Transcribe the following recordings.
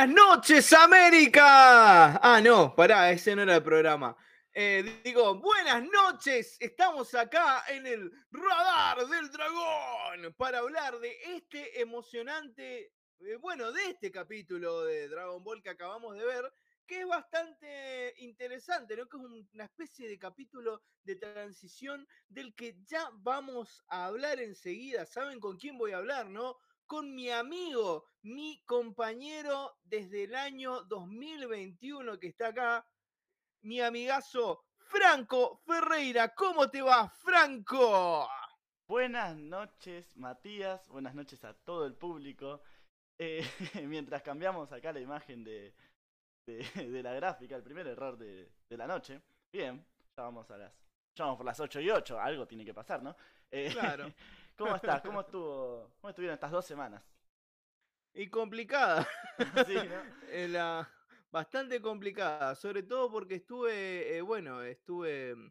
Buenas noches, América. Ah, no, pará, ese no era el programa. Eh, digo, buenas noches. Estamos acá en el radar del dragón para hablar de este emocionante, eh, bueno, de este capítulo de Dragon Ball que acabamos de ver, que es bastante interesante, ¿no? Que es un- una especie de capítulo de transición del que ya vamos a hablar enseguida. ¿Saben con quién voy a hablar, no? Con mi amigo, mi compañero desde el año 2021 que está acá, mi amigazo Franco Ferreira. ¿Cómo te va, Franco? Buenas noches, Matías. Buenas noches a todo el público. Eh, mientras cambiamos acá la imagen de, de, de la gráfica, el primer error de, de la noche. Bien, ya vamos a las. Ya vamos por las 8 y 8, algo tiene que pasar, ¿no? Eh, Claro. ¿Cómo estás? ¿Cómo estuvo? ¿Cómo estuvieron estas dos semanas? Y complicada. Sí, ¿no? Eh, la- bastante complicada, sobre todo porque estuve, eh, bueno, estuve, mm,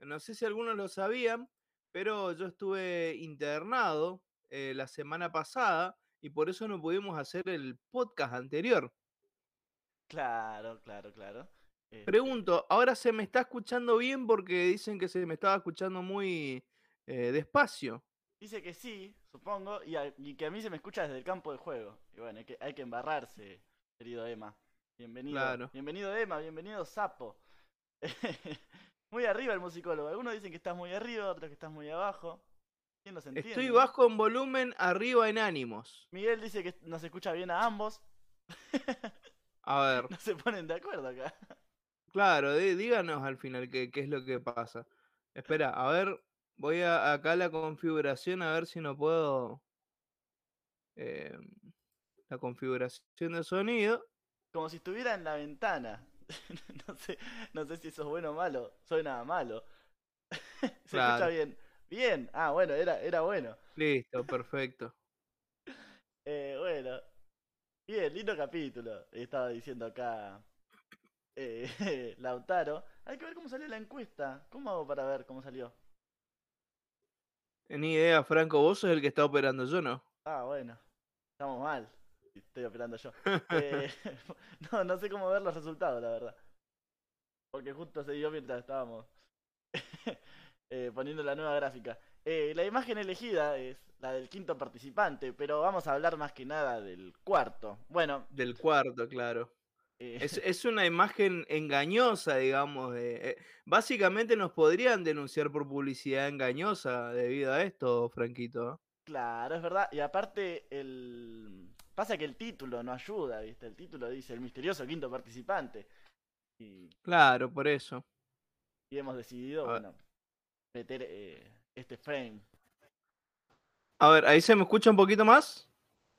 no sé si algunos lo sabían, pero yo estuve internado eh, la semana pasada y por eso no pudimos hacer el podcast anterior. Claro, claro, claro. Este, Pregunto, ¿ahora se me está escuchando bien porque dicen que se me estaba escuchando muy eh, despacio? Dice que sí, supongo, y, a- y que a mí se me escucha desde el campo de juego. Y bueno, hay que, hay que embarrarse, querido Emma. Bienvenido. Claro. Bienvenido Emma, bienvenido Sapo. muy arriba el musicólogo. Algunos dicen que estás muy arriba, otros que estás muy abajo. ¿Quién nos entiende? Estoy bajo en volumen, arriba en ánimos. Miguel dice que nos escucha bien a ambos. A ver. No se ponen de acuerdo acá. Claro, díganos al final qué, qué es lo que pasa. Espera, a ver, voy a acá a la configuración a ver si no puedo. eh, la configuración de sonido. Como si estuviera en la ventana. no, sé, no sé si eso es bueno o malo. Suena malo. se escucha bien. Bien. Ah, bueno, era, era bueno. Listo, perfecto. Eh, bueno. Bien, lindo capítulo. Estaba diciendo acá eh, Lautaro. Hay que ver cómo salió la encuesta. ¿Cómo hago para ver cómo salió? Ni idea, Franco, vos sos el que está operando, yo no. Ah, bueno. Estamos mal. Estoy operando yo. Eh, no, no sé cómo ver los resultados, la verdad. Porque justo se dio mientras estábamos eh, poniendo la nueva gráfica. Eh, la imagen elegida es la del quinto participante, pero vamos a hablar más que nada del cuarto. Bueno, Del cuarto, claro. Eh, Es, es una imagen engañosa, digamos. de- eh, básicamente nos podrían denunciar por publicidad engañosa debido a esto, Franquito. Claro, es verdad. Y aparte, el... pasa que el título no ayuda, ¿viste? El título dice el misterioso quinto participante. Y, Claro, por eso. y hemos decidido, bueno, meter eh, este frame. A ver, ahí se me escucha un poquito más.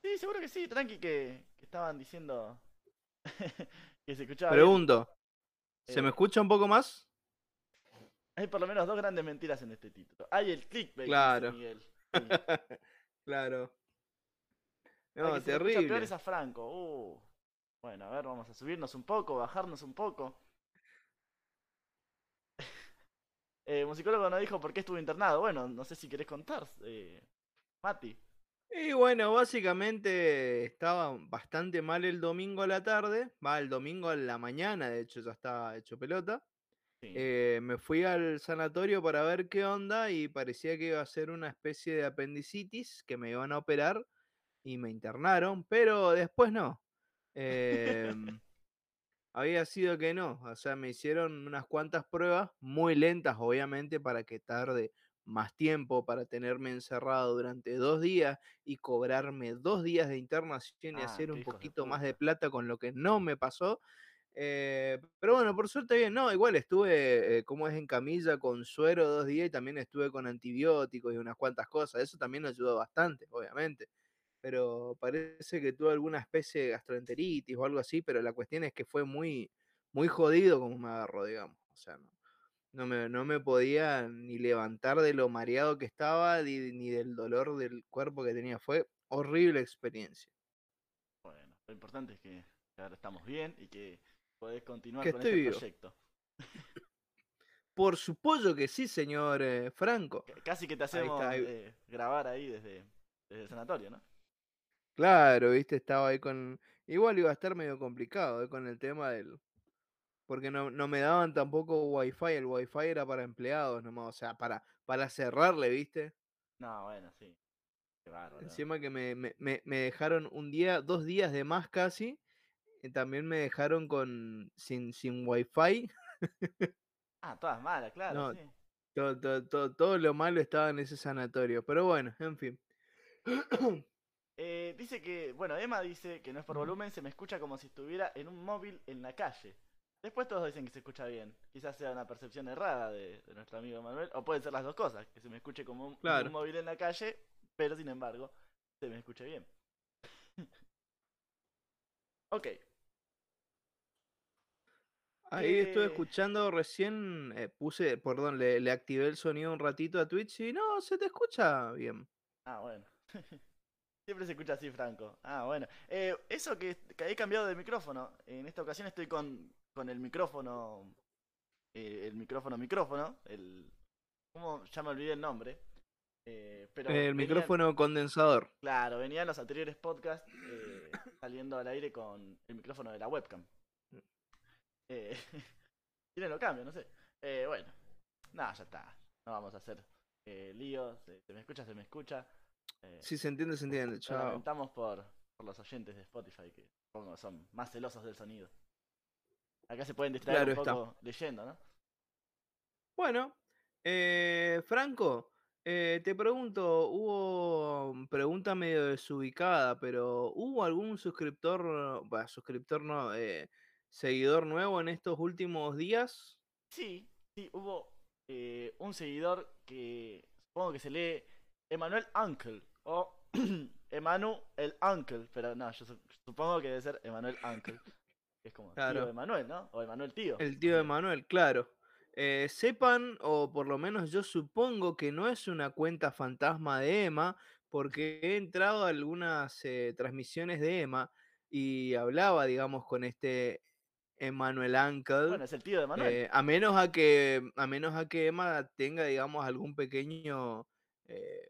Sí, seguro que sí, tranqui, que, que estaban diciendo que se escuchaba bien. Pregunto, ¿se me Eh, escucha un poco más? Hay por lo menos dos grandes mentiras en este título. Hay el clickbait, Claro. Miguel. Sí. claro. La No, se peor terrible. es a Franco. Uh. Bueno, a ver, vamos a subirnos un poco, bajarnos un poco. Eh, musicólogo no dijo por qué estuvo internado. Bueno, no sé si querés contar, eh, Mati. Y bueno, básicamente estaba bastante mal el domingo a la tarde, va el domingo a la mañana, de hecho ya estaba hecho pelota. Sí. Eh, me fui al sanatorio para ver qué onda y parecía que iba a ser una especie de apendicitis que me iban a operar y me internaron, pero después no. Em, había sido que no, o sea, me hicieron unas cuantas pruebas, muy lentas obviamente, para que tarde más tiempo, para tenerme encerrado durante dos días y cobrarme dos días de internación y Ah, hacer un poquito más de plata con lo que no me pasó. Eh, pero bueno, por suerte bien, no, igual estuve, eh, como es en camilla, con suero dos días y también estuve con antibióticos y unas cuantas cosas, eso también ayudó bastante, obviamente pero parece que tuvo alguna especie de gastroenteritis o algo así, pero la cuestión es que fue muy, muy jodido como me agarró, digamos. O sea, no, no me, no me podía ni levantar de lo mareado que estaba, ni, ni del dolor del cuerpo que tenía. Fue horrible experiencia. Bueno, lo importante es que ahora estamos bien y que podés continuar Que con este vivo. proyecto. Por supuesto que sí, señor eh, Franco. Casi que te Ahí está, hacemos ahí- eh, grabar ahí desde, desde el sanatorio, ¿no? Claro, viste, estaba ahí con Igual iba a estar medio complicado eh, con el tema del. Porque no, no me daban tampoco wifi. El wifi era para empleados nomás. O sea, para, para cerrarle, ¿viste? No, bueno, sí. Qué bárbaro. Encima que me, me, me, dejaron un día, dos días de más casi. Y también me dejaron con sin, sin wifi. Ah, todas malas, claro, No, sí. Todo, todo, todo, todo lo malo estaba en ese sanatorio. Pero bueno, en fin. Eh, dice que, bueno, Emma dice que no es por volumen, se me escucha como si estuviera en un móvil en la calle. Después todos dicen que se escucha bien. Quizás sea una percepción errada de, de nuestro amigo Manuel, o pueden ser las dos cosas, que se me escuche como un, Claro. un móvil en la calle, pero sin embargo, se me escuche bien. ok, Ahí estuve ¿Qué? escuchando recién, eh, puse, perdón, le, le activé el sonido un ratito a Twitch y no, se te escucha bien. ah, bueno. Siempre se escucha así, Franco. Ah, bueno. Eh, eso que, que he cambiado de micrófono. En esta ocasión estoy con, con el micrófono. eh, el micrófono, micrófono. El. ¿Cómo? Ya me olvidé el nombre. Eh, pero El venían- micrófono condensador. Claro, venían los anteriores podcasts eh, saliendo al aire con el micrófono de la webcam. Eh, y lo cambio, no sé. Eh, bueno, nada, ya está. No vamos a hacer líos. se me escucha, se me escucha. Si se entiende, se entiende. Chao. lamentamos por, por los oyentes de Spotify que supongo son más celosos del sonido. Acá se pueden distraer Claro un está. poco leyendo, ¿no? Bueno, eh, Franco, eh, te pregunto, hubo pregunta medio desubicada, pero ¿hubo algún suscriptor, suscriptor no, eh, seguidor nuevo en estos últimos días? Sí, sí, hubo eh, un seguidor que supongo que se lee Emanuel Uncle o Emanu el Uncle, pero no, yo su- supongo que debe ser Emanuel Uncle, es como tío Claro. de Emanuel, ¿no? O Emanuel tío. El tío de Manuel, claro. Eh, sepan, o por lo menos yo supongo que no es una cuenta fantasma de Emma, porque he entrado a algunas eh, transmisiones de Emma y hablaba, digamos, con este Emmanuel Uncle. Bueno, es el tío de Emanuel. eh, a menos a que a menos a que Emma tenga, digamos, algún pequeño eh,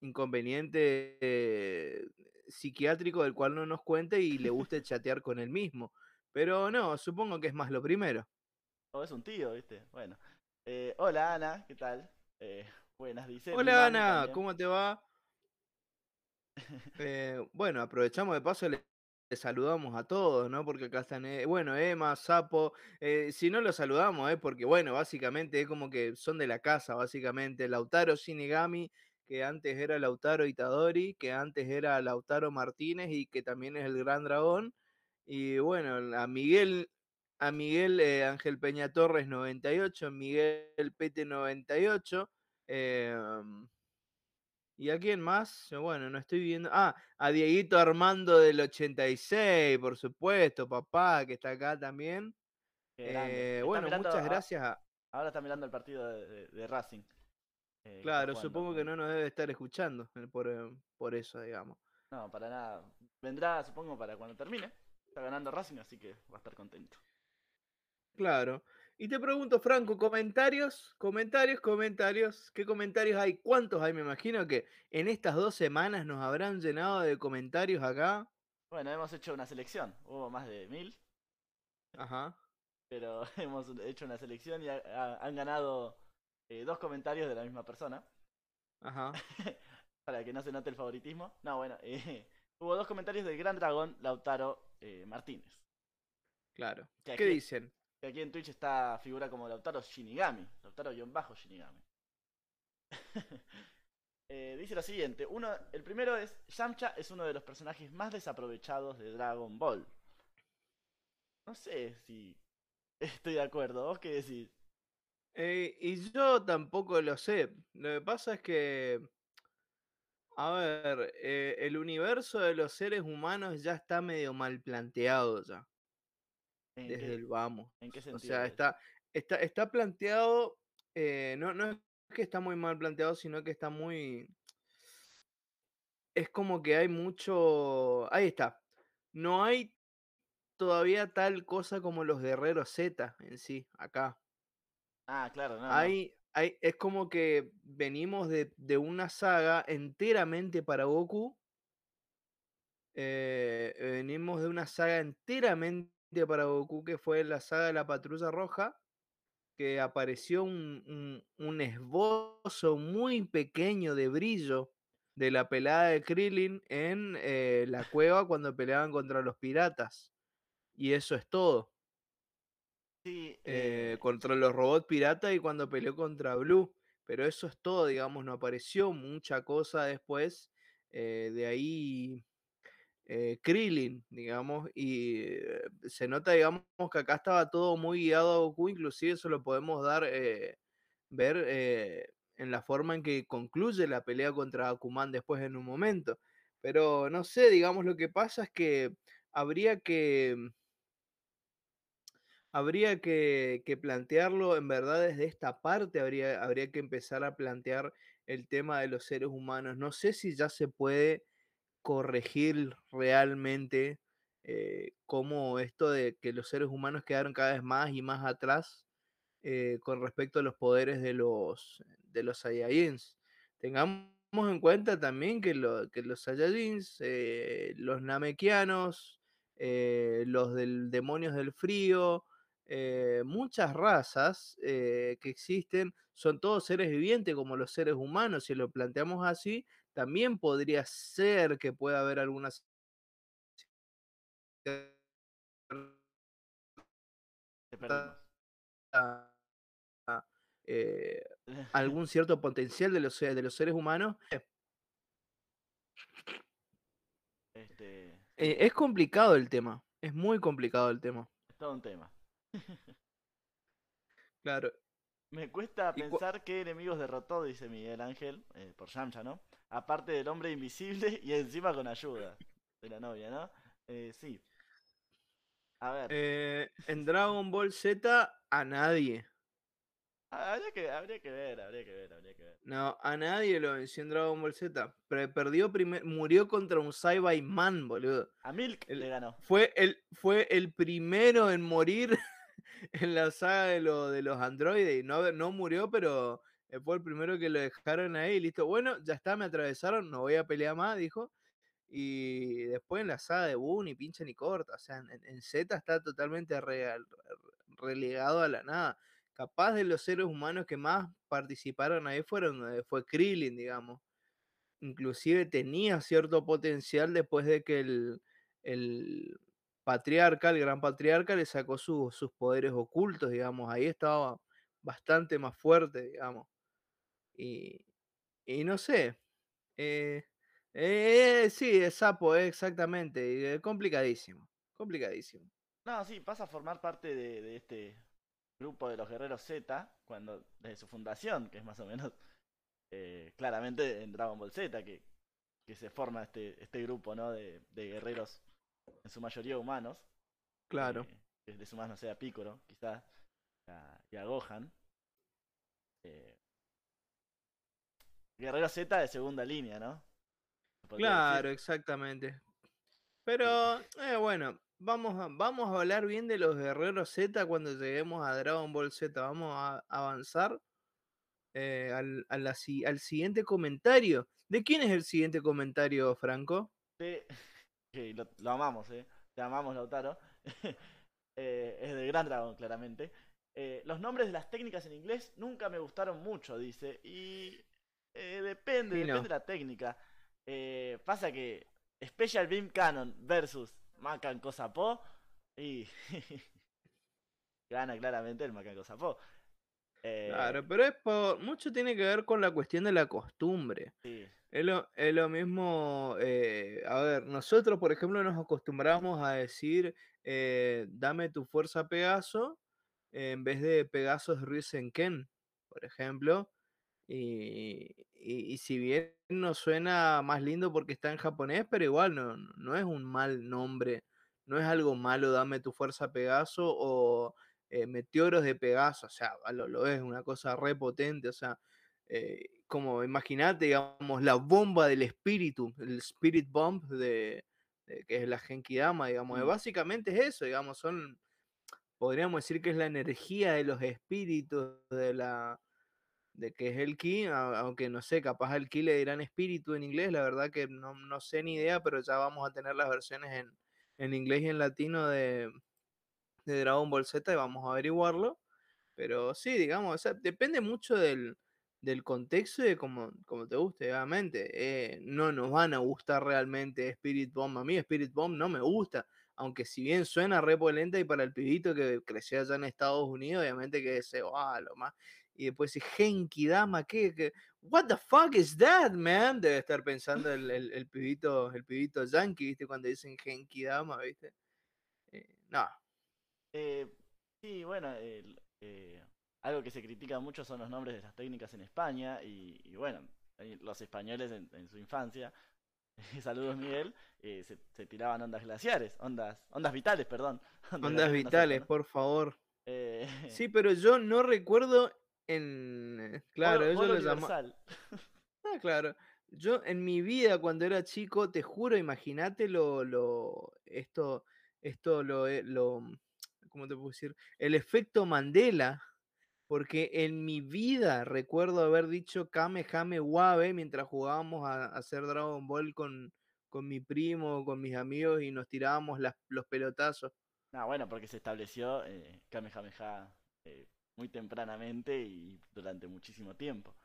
inconveniente psiquiátrico del cual no nos cuente y le guste chatear con él mismo. Pero no, supongo que es más lo primero. O es un tío, ¿viste? Bueno. Eh, hola Ana, ¿qué tal? Eh, buenas, dice. Hola Ana, también. ¿cómo te va? Eh, bueno, aprovechamos de paso, le, le saludamos a todos, ¿no? Porque acá están, eh, bueno, Emma, Sapo, eh, si no los saludamos, ¿eh? Porque, bueno, básicamente es como que son de la casa, básicamente. Lautaro Shinigami, que antes era Lautaro Itadori, que antes era Lautaro Martínez y que también es el Gran Dragón. Y bueno, a Miguel, a Miguel eh, Ángel Peña Torres 98, Miguel Pete 98. Eh, ¿Y a quién más? Bueno, no estoy viendo. Ah, a Dieguito Armando del 86, por supuesto, papá, que está acá también. Eh, bueno, mirando muchas gracias. a- Ahora está mirando el partido de, de- de Racing. eh, Claro, supongo que no nos debe estar escuchando por, por eso, digamos. No, para nada. Vendrá, supongo, para cuando termine. Está ganando Racing, así que va a estar contento. Claro. Y te pregunto, Franco, comentarios, comentarios, comentarios. ¿Qué comentarios hay? ¿Cuántos hay? Me imagino que en estas dos semanas nos habrán llenado de comentarios acá. Bueno, hemos hecho una selección. Hubo más de mil, Ajá. pero hemos hecho una selección y ha- ha- han ganado eh, dos comentarios de la misma persona. Ajá. para que no se note el favoritismo. No, bueno, eh, hubo dos comentarios del gran dragón Lautaro eh, Martínez. Claro. Que ¿Qué dicen? Que aquí en Twitch está figura como Lautaro Shinigami. Lautaro-Shinigami. Eh, dice lo siguiente. Uno, el primero es, Yamcha es uno de los personajes más desaprovechados de Dragon Ball. No sé si estoy de acuerdo. ¿Vos qué decís? Eh, y yo tampoco lo sé. Lo que pasa es que, a ver, eh, el universo de los seres humanos ya está medio mal planteado ya, ¿En desde qué, el vamos. en qué O sentido? sea, es? está, está, está planteado, eh, no, no es que está muy mal planteado, sino que está muy... Es como que hay mucho... Ahí está. No hay todavía tal cosa como los guerreros Z en sí, acá. Ah, claro, no. Hay, es como que venimos de, de una saga enteramente para Goku. eh, venimos de una saga enteramente para Goku que fue la saga de la Patrulla Roja, que apareció un, un- un esbozo muy pequeño de brillo de la pelada de Krillin en eh, la cueva cuando peleaban contra los piratas. Y eso es todo. Sí, eh, eh, contra los robots pirata y cuando peleó contra Blue. Pero eso es todo, digamos, no apareció mucha cosa después. eh, de ahí Krillin, digamos, y se nota, digamos, que acá estaba todo muy guiado a Goku, inclusive eso lo podemos dar, ver en la forma en que concluye la pelea contra Akuman después en un momento. Pero no sé, digamos, lo que pasa es que habría que habría que, plantearlo en verdad desde esta parte, habría, habría que empezar a plantear el tema de los seres humanos. No sé si ya se puede corregir realmente eh, cómo esto de que los seres humanos quedaron cada vez más y más atrás eh, con respecto a los poderes de los, de los. Tengamos en cuenta también que, que los Saiyajins, eh, los Namekianos, los del demonios del frío, eh, muchas razas eh, que existen son todos seres vivientes como los seres humanos. Si lo planteamos así, también podría ser que pueda haber algunas perdimos. eh, algún cierto potencial de los, de los seres humanos. Este, Eh, es complicado el tema, es muy complicado el tema. es todo un tema. Claro, Me cuesta pensar qué enemigos derrotó, dice Miguel Ángel, eh, por Yamcha, ¿no? Aparte del hombre invisible y encima con ayuda de la novia, ¿no? Eh, sí. A ver, eh, en Dragon Ball Z a nadie. habría que, habría que ver, habría que ver, habría que ver. No, a nadie lo venció en Dragon Ball Z. Pero perdió primer, murió contra un Saibai-Man, boludo. A Milk El- le ganó. Fue el, fue el primero en morir en la saga de, de los androides. Y no, no murió, pero eh, fue el primero que lo dejaron ahí. Listo, bueno, ya está, me atravesaron, no voy a pelear más, dijo. Y después en la saga de Boo ni pincha ni corta. O sea, en, Z está totalmente re- relegado a la nada. Capaz de los seres humanos que más participaron ahí fueron, eh, fue Krillin, digamos inclusive tenía cierto potencial después de que el, el patriarca, el gran patriarca, le sacó su- sus poderes ocultos, digamos, ahí estaba bastante más fuerte, digamos. Y, no sé, eh, eh, sí, es sapo, eh, exactamente, complicadísimo, complicadísimo. No, sí, pasa a formar parte de, este grupo de los guerreros Z, cuando desde su fundación, que es más o menos claramente en Dragon Ball Z, que, que se forma este, este grupo, ¿no? De, de guerreros, en su mayoría humanos. Claro, eh, que de su más no sea Piccolo, quizás, y a, y a Gohan. Eh, Guerrero Z de segunda línea, ¿no? Claro, decir. exactamente. Pero, eh, bueno, vamos a, vamos a hablar bien de los guerreros Z cuando lleguemos a Dragon Ball Z. Vamos a avanzar eh, al, a la al siguiente comentario. ¿De quién es el siguiente comentario, Franco? de- que lo, lo amamos, ¿eh? Te amamos, Lautaro. Eh, es de Gran Dragon, claramente. Eh, los nombres de las técnicas en inglés nunca me gustaron mucho, dice. Y eh, depende, Sí, no. depende de la técnica. Pasa que Special Beam Cannon versus Macanco Sapó y gana claramente el Macanco Sapó. Eh, Claro, pero es por, mucho tiene que ver con la cuestión de la costumbre. sí, Es lo, es lo mismo, eh, a ver, nosotros, por ejemplo, nos acostumbramos a decir, eh, dame tu fuerza Pegaso, en vez de Pegasos Ken, por ejemplo. Y, y- y si bien no suena más lindo porque está en japonés, pero igual no, no no es un mal nombre, no es algo malo, dame tu fuerza Pegaso o eh, Meteoros de Pegaso, o sea, lo, lo es una cosa re potente, o sea, eh, como imagínate, digamos, la bomba del espíritu, el Spirit Bomb de, de- que es la Genkidama, digamos, eh, Mm. básicamente es eso, digamos, son, podríamos decir que es la energía de los espíritus, de la de qué es el ki, aunque no sé, capaz el ki le dirán espíritu en inglés, la verdad que no, no sé ni idea, pero ya vamos a tener las versiones en, en inglés y en latino de, de Dragon Ball Z y vamos a averiguarlo. Pero sí, digamos, o sea, depende mucho del, del contexto y de cómo, cómo te guste, obviamente. eh, no nos van a gustar realmente Spirit Bomb. A mí Spirit Bomb no me gusta, aunque si bien suena re polenta y para el pibito que creció allá en Estados Unidos, obviamente que se va lo más. Y después si Genki Dama, ¿qué, qué? What the fuck is that, man? Debe estar pensando el, el, el pibito, el pibito yankee, ¿viste? Cuando dicen Genki Dama, ¿viste? Eh, no, Eh, sí, bueno, el- eh, algo que se critica mucho son los nombres de las técnicas en España y, y bueno, los españoles en, en su infancia, saludos Miguel, eh, se, se tiraban ondas glaciares, ondas, ondas vitales, perdón. ondas vitales, ¿no? por favor. Eh, Sí, pero yo no recuerdo en... Claro, ellos lo llaman... Ah, claro. Yo en mi vida cuando era chico, te juro, imagínate lo, lo, esto, esto, lo, lo, ¿cómo te puedo decir? El efecto Mandela, porque en mi vida recuerdo haber dicho Kamehame Wabe mientras jugábamos a, a hacer Dragon Ball con, con mi primo, con mis amigos y nos tirábamos las, los pelotazos. Ah, bueno, porque se estableció eh, Kamehameha eh, muy tempranamente y durante muchísimo tiempo.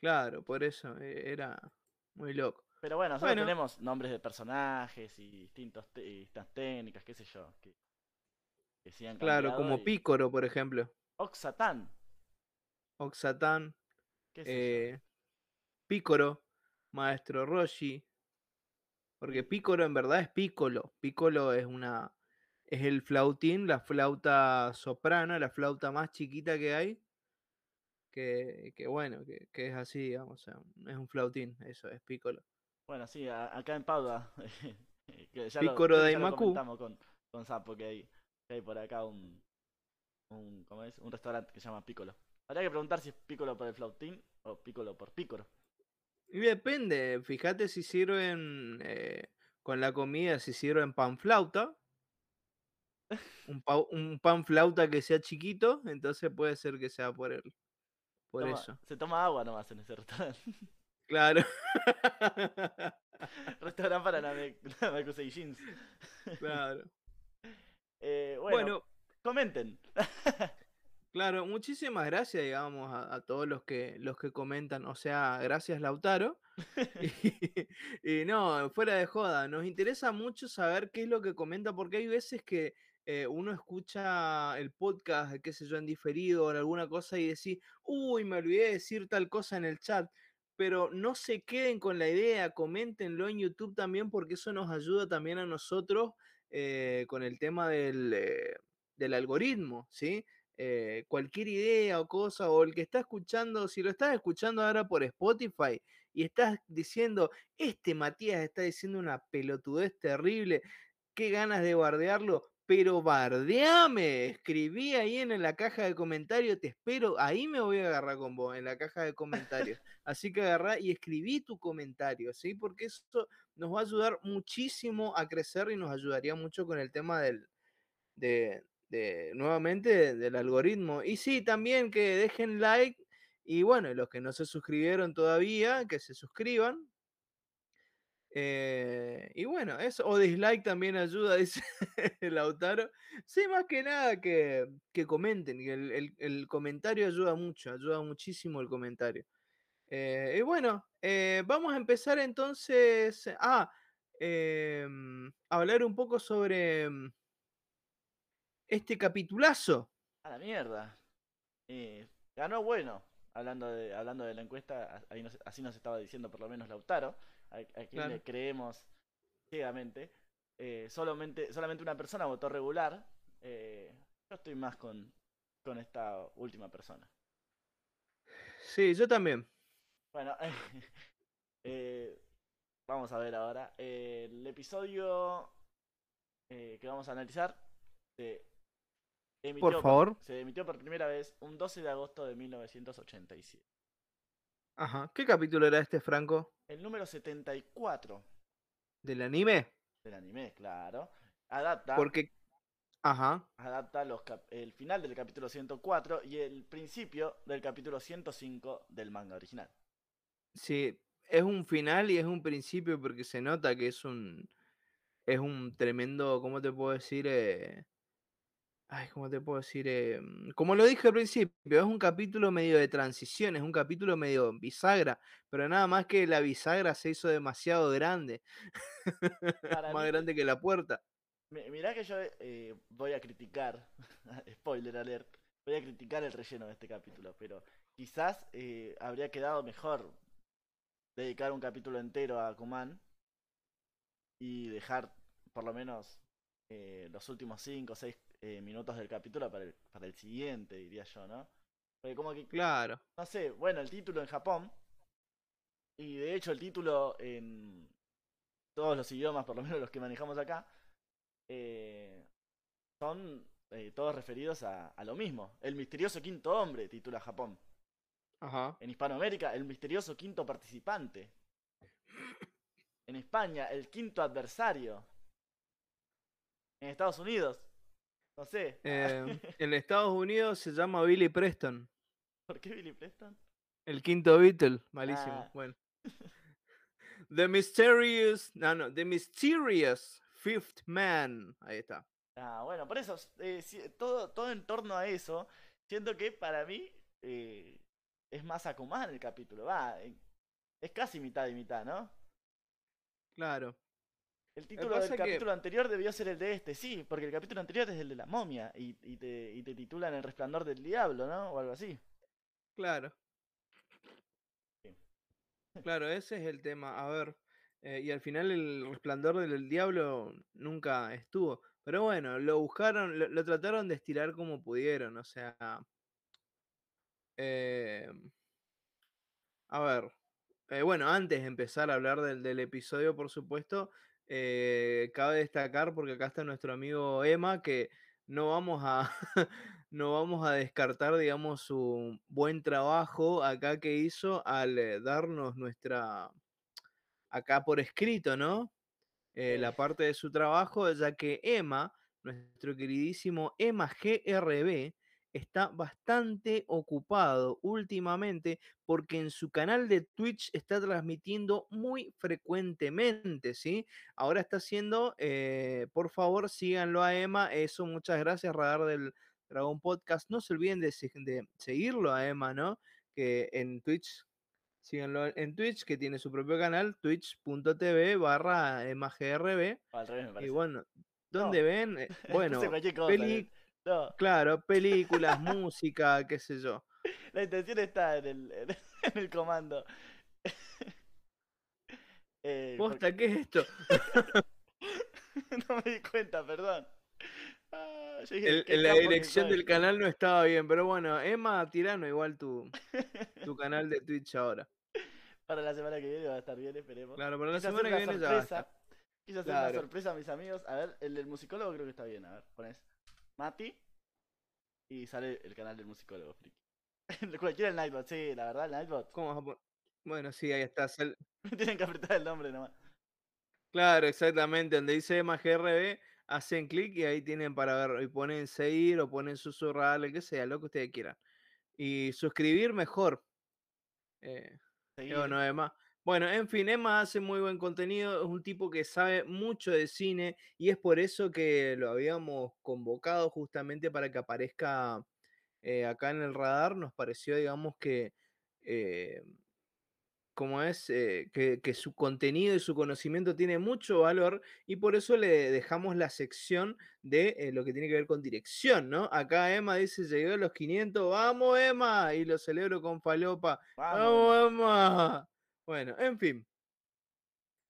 Claro, por eso eh, era muy loco. Pero bueno, nosotros Bueno. tenemos nombres de personajes y distintas técnicas, qué sé yo, que, que sí han Claro, como y- Pícoro, por ejemplo. Oxatán, Oxatán, qué yo. eh, Pícoro, Maestro Roshi. Porque Pícoro en verdad es Piccolo. Piccolo es una. Es el flautín, la flauta soprano, la flauta más chiquita que hay. Que, que bueno, que, que es así, digamos. o sea, es un flautín, eso es Piccolo. Bueno, sí, a- acá en Pauda, que ya Pícoro de ya lo con, con Sapo que hay, hay por acá un, un, ¿cómo es? un restaurante que se llama Piccolo. Habría que preguntar si es Piccolo por el flautín o Piccolo por Pícoro. Y depende, fíjate si sirven eh, con la comida, si sirven pan flauta. Un, pa- un pan flauta que sea chiquito, entonces puede ser que sea por el, por Toma- eso. Se toma agua nomás en ese restaurante. Claro. restaurante para Name- Namekusei Jeans. claro. Eh, bueno, Bueno, comenten. claro, muchísimas gracias, digamos, a, a todos los que los que comentan. O sea, gracias Lautaro. y, y no, fuera de joda, nos interesa mucho saber qué es lo que comenta, porque hay veces que eh, uno escucha el podcast, qué sé yo, en diferido o en alguna cosa y decís, uy, me olvidé de decir tal cosa en el chat. Pero no se queden con la idea, coméntenlo en YouTube también, porque eso nos ayuda también a nosotros eh, con el tema del, eh, del algoritmo, ¿sí? Eh, cualquier idea o cosa, o el que está escuchando, si lo estás escuchando ahora por Spotify y estás diciendo, este Matías está diciendo una pelotudez terrible, qué ganas de bardearlo, pero bardeame, escribí ahí en la caja de comentarios, te espero, ahí me voy a agarrar con vos, en la caja de comentarios. Así que agarrá y escribí tu comentario, ¿sí? Porque eso nos va a ayudar muchísimo a crecer y nos ayudaría mucho con el tema del, de, de nuevamente, del algoritmo. Y sí, también que dejen like y bueno, los que no se suscribieron todavía, que se suscriban. Eh, y bueno, eso, o dislike también ayuda, dice Lautaro. Sí, más que nada que, que comenten, el, el- comentario ayuda mucho, ayuda muchísimo el comentario. Eh, y bueno, eh, vamos a empezar entonces a em, hablar un poco sobre em, este capitulazo. A la mierda. Ganó bueno. Hablando de, hablando de la encuesta, así nos estaba diciendo por lo menos Lautaro, a, a quien Claro. le creemos ciegamente. Eh, solamente, solamente una persona votó regular. Eh, yo estoy más con, con esta última persona. Sí, yo también. Bueno, eh, vamos a ver ahora. El episodio que vamos a analizar se emitió Por favor. se emitió por primera vez un 12 de agosto de 1987. Ajá. ¿Qué capítulo era este, Franco? El número 74 ¿Del anime? del anime, claro, adapta. Porque. Ajá. adapta los cap- el final del capítulo 104 y el principio del capítulo 105 del manga original. Sí, es un final y es un principio porque se nota que es un es un tremendo, ¿cómo te puedo decir? Eh, ay, ¿cómo te puedo decir? Eh, mm, como lo dije al principio, es un capítulo medio de transición, es un capítulo medio bisagra, pero nada más que la bisagra se hizo demasiado grande, más mí- grande que la puerta. Mi- Mirá que yo eh, voy a criticar, spoiler alert, voy a criticar el relleno de este capítulo, pero quizás eh, habría quedado mejor dedicar un capítulo entero a Kuman y dejar por lo menos eh, los últimos 5 o 6 minutos del capítulo para el, para el siguiente, diría yo, ¿no? Porque como que, Claro, no sé, bueno, el título en Japón, y de hecho el título en todos los idiomas, por lo menos los que manejamos acá, eh, son eh, todos referidos a, a lo mismo. El misterioso quinto hombre titula Japón. ajá. En Hispanoamérica, el misterioso quinto participante. En España, el quinto adversario. En Estados Unidos, no sé. Eh, en Estados Unidos se llama Billy Preston, ¿Por qué Billy Preston? el quinto Beatle, malísimo. Ah. Bueno. The Mysterious, no, no, The Mysterious Fifth Man, ahí está. Ah, bueno, por eso, eh, todo, todo en torno a eso, siento que para mí eh, es más Akuman el capítulo. Va, es casi mitad y mitad, ¿no? Claro. El título del que- capítulo anterior debió ser el de este, sí, porque el capítulo anterior es el de la momia y, y te, y te titulan El resplandor del diablo, ¿no? O algo así. Claro. Sí. Claro, ese es el tema. A ver, eh, y al final el resplandor del diablo nunca estuvo. Pero bueno, lo buscaron, lo, lo trataron de estirar como pudieron. O sea, eh, a ver, eh, bueno, antes de empezar a hablar del, del episodio, por supuesto, eh, cabe destacar, porque acá está nuestro amigo Emma, que no vamos a, no vamos a descartar, digamos, su buen trabajo acá que hizo al eh, darnos nuestra, acá por escrito, ¿no? Eh, Eh. la parte de su trabajo, ya que Emma, nuestro queridísimo Emma GRB, está bastante ocupado últimamente porque en su canal de Twitch está transmitiendo muy frecuentemente, ¿sí? Ahora está haciendo, eh, por favor, síganlo a Emma, eso, muchas gracias, Radar del Dragón Podcast. No se olviden de, se- de seguirlo a Emma, ¿no? Que en Twitch, síganlo en Twitch, que tiene su propio canal, twitch.tv barra me Y bueno, ¿dónde ven? Eh, Bueno, peli-. No, claro, películas, música, qué sé yo. la intención está en el, en el comando. Eh, porque- ¿qué es esto? no me di cuenta, perdón. Ah, yo dije, El- qué la dirección del canal no estaba bien, pero bueno, Emma, tirano igual tu, tu canal de Twitch ahora. Para la semana que viene va a estar bien, esperemos. Claro, para la Quise semana que viene ya va a sorpresa. estar. Quise hacer Claro. una sorpresa a mis amigos. A ver, el del musicólogo creo que está bien. A ver, pones Mati y sale el canal del musicólogo, friki. Cualquiera el Nightbot, sí, la verdad, el Nightbot. ¿Cómo vas a Bueno, sí, ahí está. sal- Tienen que apretar el nombre nomás. Claro, exactamente. Donde dice Emma GRB, hacen clic y ahí tienen para ver. Y ponen seguir o ponen susurrar, lo que sea, lo que ustedes quieran. Y suscribir mejor. Eh, Seguir. bueno, Emma. Bueno, en fin, Emma hace muy buen contenido, es un tipo que sabe mucho de cine y es por eso que lo habíamos convocado justamente para que aparezca eh, acá en el radar. Nos pareció, digamos, que, eh, como es, Eh, que, que su contenido y su conocimiento tiene mucho valor y por eso le dejamos la sección de lo que tiene que ver con dirección, ¿no? Acá Emma dice, llegué a los 500, vamos Emma, y lo celebro con falopa. Vamos, ¡Vamos, Emma! Bueno, en fin.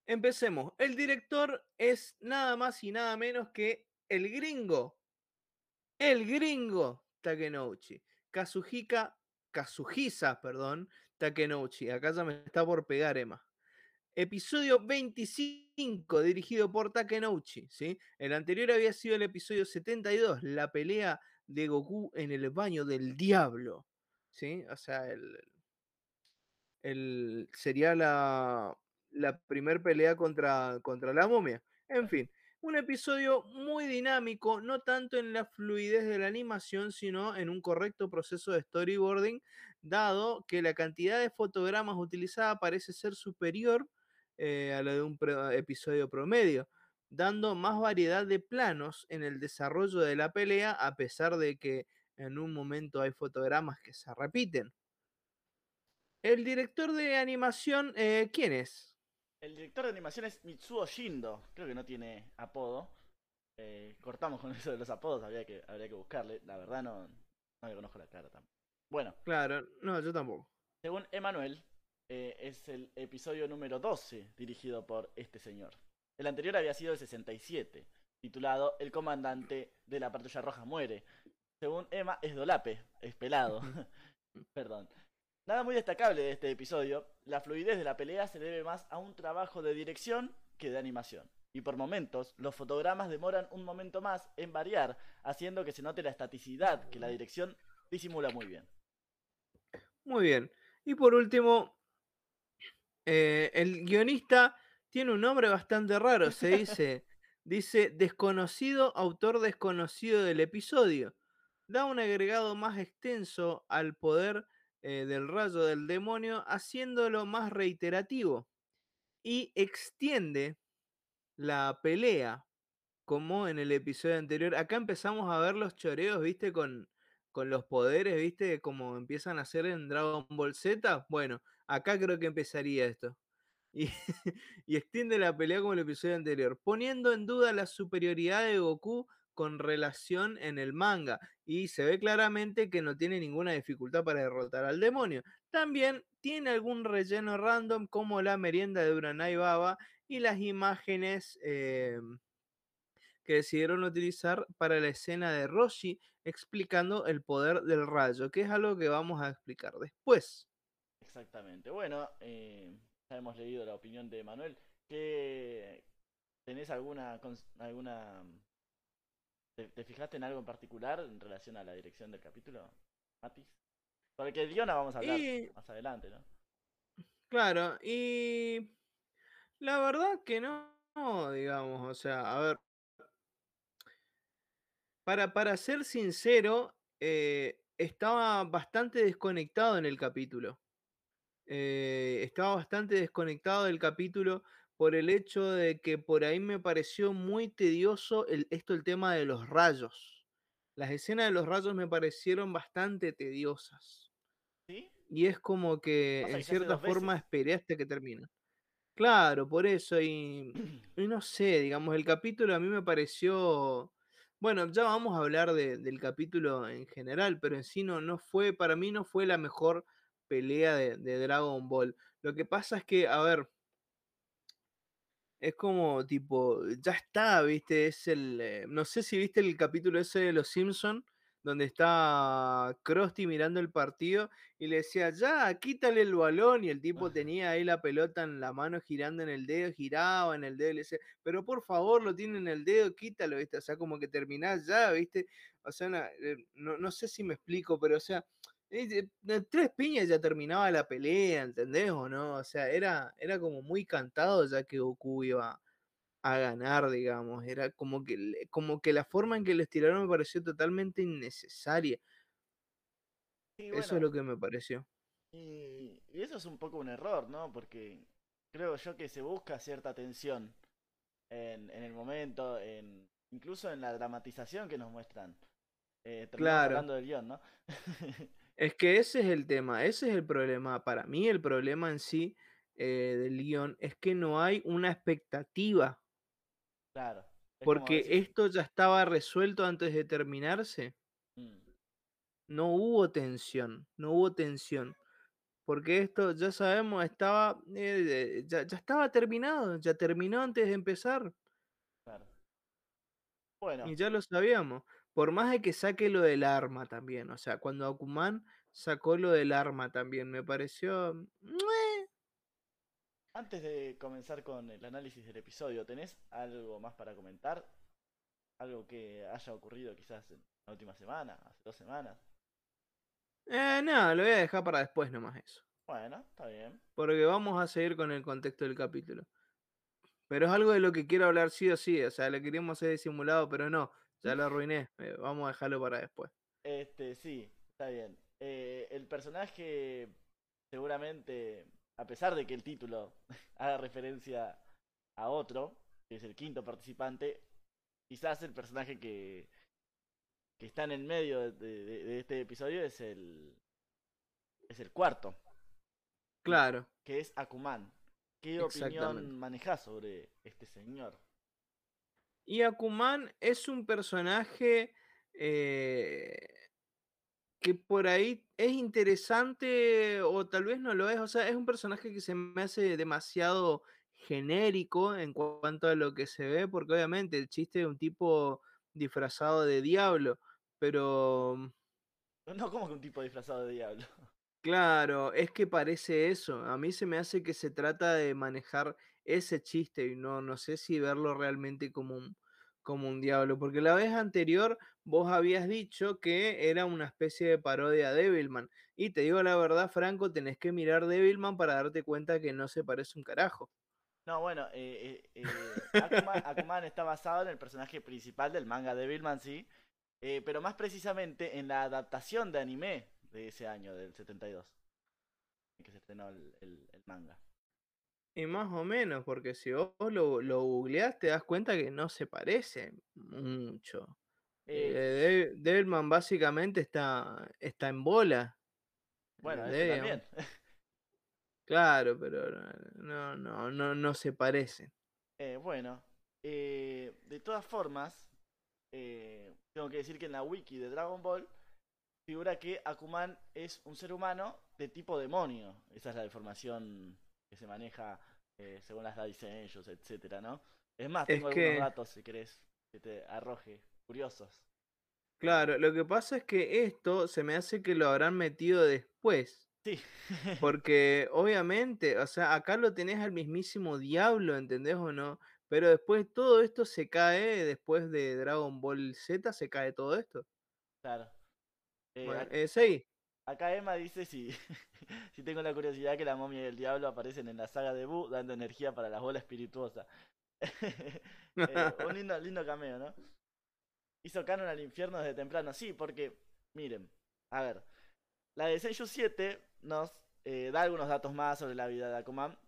Empecemos. El director es nada más y nada menos que el gringo. El gringo Takenouchi. Kazuhika, Kazuhisa, perdón, Takenouchi. Acá ya me está por pegar, Emma. Episodio 25, dirigido por Takenouchi. ¿sí? El anterior había sido el episodio 72, la pelea de Goku en el baño del diablo. ¿sí? O sea, el, sería la, la primer pelea contra, contra la momia. En fin, Un episodio muy dinámico, no tanto en la fluidez de la animación, sino en un correcto proceso de storyboarding, dado que la cantidad de fotogramas utilizada parece ser superior eh, a la de un episodio promedio, dando más variedad de planos en el desarrollo de la pelea, a pesar de que en un momento hay fotogramas que se repiten. El director de animación, eh, ¿quién es? El director de animación es Mitsuo Shindo. Creo que no tiene apodo. Eh, cortamos con eso de los apodos, habría que, habría que buscarle. La verdad no, no le conozco la cara tampoco. Bueno, Claro, no, yo tampoco. según Emanuel, eh, es el episodio número 12 dirigido por este señor. El anterior había sido el 67, titulado El comandante de la patrulla roja muere. Según Emma, es Dolape, es pelado. Perdón. Nada muy destacable de este episodio, la fluidez de la pelea se debe más a un trabajo de dirección que de animación. Y por momentos, los fotogramas demoran un momento más en variar, haciendo que se note la estaticidad que la dirección disimula muy bien. Muy bien. Y por último, eh, el guionista tiene un nombre bastante raro. Se dice, dice desconocido, autor desconocido del episodio. Da un agregado más extenso al poder eh, del rayo del demonio, haciéndolo más reiterativo. Y extiende la pelea, como en el episodio anterior. Acá empezamos a ver los choreos, ¿viste? Con, con los poderes, ¿viste? Como empiezan a hacer en Dragon Ball Z. Bueno, acá creo que empezaría esto. Y, y extiende la pelea como el episodio anterior, poniendo en duda la superioridad de Goku con relación en el manga. Y se ve claramente que no tiene ninguna dificultad para derrotar al demonio. También tiene algún relleno random como la merienda de Uranai Baba y las imágenes eh, que decidieron utilizar para la escena de Roshi explicando el poder del rayo, que es algo que vamos a explicar después. Exactamente. Bueno, eh, ya hemos leído la opinión de Manuel. ¿Qué, ¿Tenés alguna... alguna te, te fijaste en algo en particular en relación a la dirección del capítulo, Matis? Porque el guion la vamos a hablar Y- más adelante, ¿no? Claro, y la verdad que no, no, digamos, o sea, a ver, para, para ser sincero, eh, estaba bastante desconectado en el capítulo. Eh, estaba bastante desconectado del capítulo por el hecho de que por ahí me pareció muy tedioso el, esto, el tema de los rayos. Las escenas de los rayos me parecieron bastante tediosas. ¿Sí? Y es como que en cierta veces. forma esperé hasta que termine. Claro, por eso, y, y no sé, digamos, el capítulo a mí me pareció. Bueno, ya vamos a hablar de- del capítulo en general, pero en sí no, no fue, para mí no fue la mejor pelea de, de Dragon Ball. Lo que pasa es que, a ver, es como tipo, ya está, viste, es el. eh, no sé si viste el capítulo ese de Los Simpson donde está Krusty mirando el partido y le decía, ya, quítale el balón, y el tipo tenía ahí la pelota en la mano girando en el dedo, giraba en el dedo, y le decía, pero por favor, lo tiene en el dedo, quítalo, ¿viste? O sea, como que terminás ya, ¿viste? O sea, na- eh, no, no sé si me explico, pero o sea, tres piñas ya terminaba la pelea, ¿entendés o no? O sea, era, era como muy cantado ya que Goku iba a ganar, digamos. Era como que, como que la forma en que les tiraron me pareció totalmente innecesaria. Eso es lo que me pareció. y, y eso es un poco un error, ¿no? Porque creo yo que se busca cierta tensión en, en el momento, en, incluso en la dramatización que nos muestran. Eh, Claro. hablando del guion, ¿no? Es que ese es el tema, ese es el problema. Para mí el problema en sí eh, del guion es que no hay una expectativa, claro. es porque esto ya estaba resuelto antes de terminarse. mm, No hubo tensión, no hubo tensión. Porque esto, ya sabemos, estaba, eh, ya, ya estaba terminado, ya terminó antes de empezar. claro. Bueno, Y ya lo sabíamos. Por más de que saque lo del arma también. O sea, cuando Akuman sacó lo del arma también, me pareció. "Mue". antes de comenzar con el análisis del episodio, ¿tenés algo más para comentar? Algo que haya ocurrido quizás en la última semana, hace dos semanas. Eh, no, lo voy a dejar para después nomás eso. Bueno, está bien. Porque vamos a seguir con el contexto del capítulo. Pero es algo de lo que quiero hablar sí o sí. O sea, le queríamos hacer disimulado, pero no. Ya lo arruiné. eh, vamos a dejarlo para después. Este, sí, está bien. Eh, el personaje, seguramente, a pesar de que el título haga referencia a otro, que es el quinto participante, quizás el personaje que, que está en el medio de, de- de este episodio es el, es el cuarto, Claro. que es Akuman. ¿Qué opinión manejás sobre este señor? Y Akuman es un personaje eh, que por ahí es interesante o tal vez no lo es. O sea, es un personaje que se me hace demasiado genérico en cu- cuanto a lo que se ve, porque obviamente el chiste de un tipo disfrazado de diablo, pero No como que un tipo disfrazado de diablo. Claro, es que parece eso. A mí se me hace que se trata de manejar ese chiste y no, no sé si verlo realmente como un, como un diablo. Porque la vez anterior vos habías dicho que era una especie de parodia a Devilman. Y te digo la verdad, Franco, tenés que mirar Devilman para darte cuenta que no se parece un carajo. No, bueno, eh, eh, eh, Akuman, está basado en el personaje principal del manga de Billman, sí, pero más precisamente en la adaptación de anime de ese año, del 72, en que se estrenó el- el manga. Y más o menos, porque si vos lo, lo googleás te das cuenta que no se parece mucho. Eh, Eh, Dev- Devilman básicamente está, está en bola. bueno, Digamos. también. Claro, pero no, no, no, no se parecen. Eh, bueno, eh, de todas formas, eh, tengo que decir que en la wiki de Dragon Ball figura que Akuman es un ser humano de tipo demonio. Esa es la información que se maneja eh, según las diseños, etcétera, ¿no? Es más, Es tengo algunos datos si querés que te arroje, curiosos. Claro, lo que pasa es que esto se me hace que lo habrán metido después. Sí. Porque obviamente, o sea, acá lo tenés al mismísimo diablo, ¿entendés o no? Pero después todo esto se cae, después de Dragon Ball Z se cae todo esto. claro. Eh, Bueno, es ahí. Acá Emma dice si, si tengo la curiosidad que la momia y el diablo aparecen en la saga de Buu dando energía para las bolas espirituosas. Eh, un lindo, lindo cameo, ¿no? Hizo canon al infierno desde temprano. Sí, porque, miren, a ver, la de Seiyuu 7 nos eh, da algunos datos más sobre la vida de Akuman,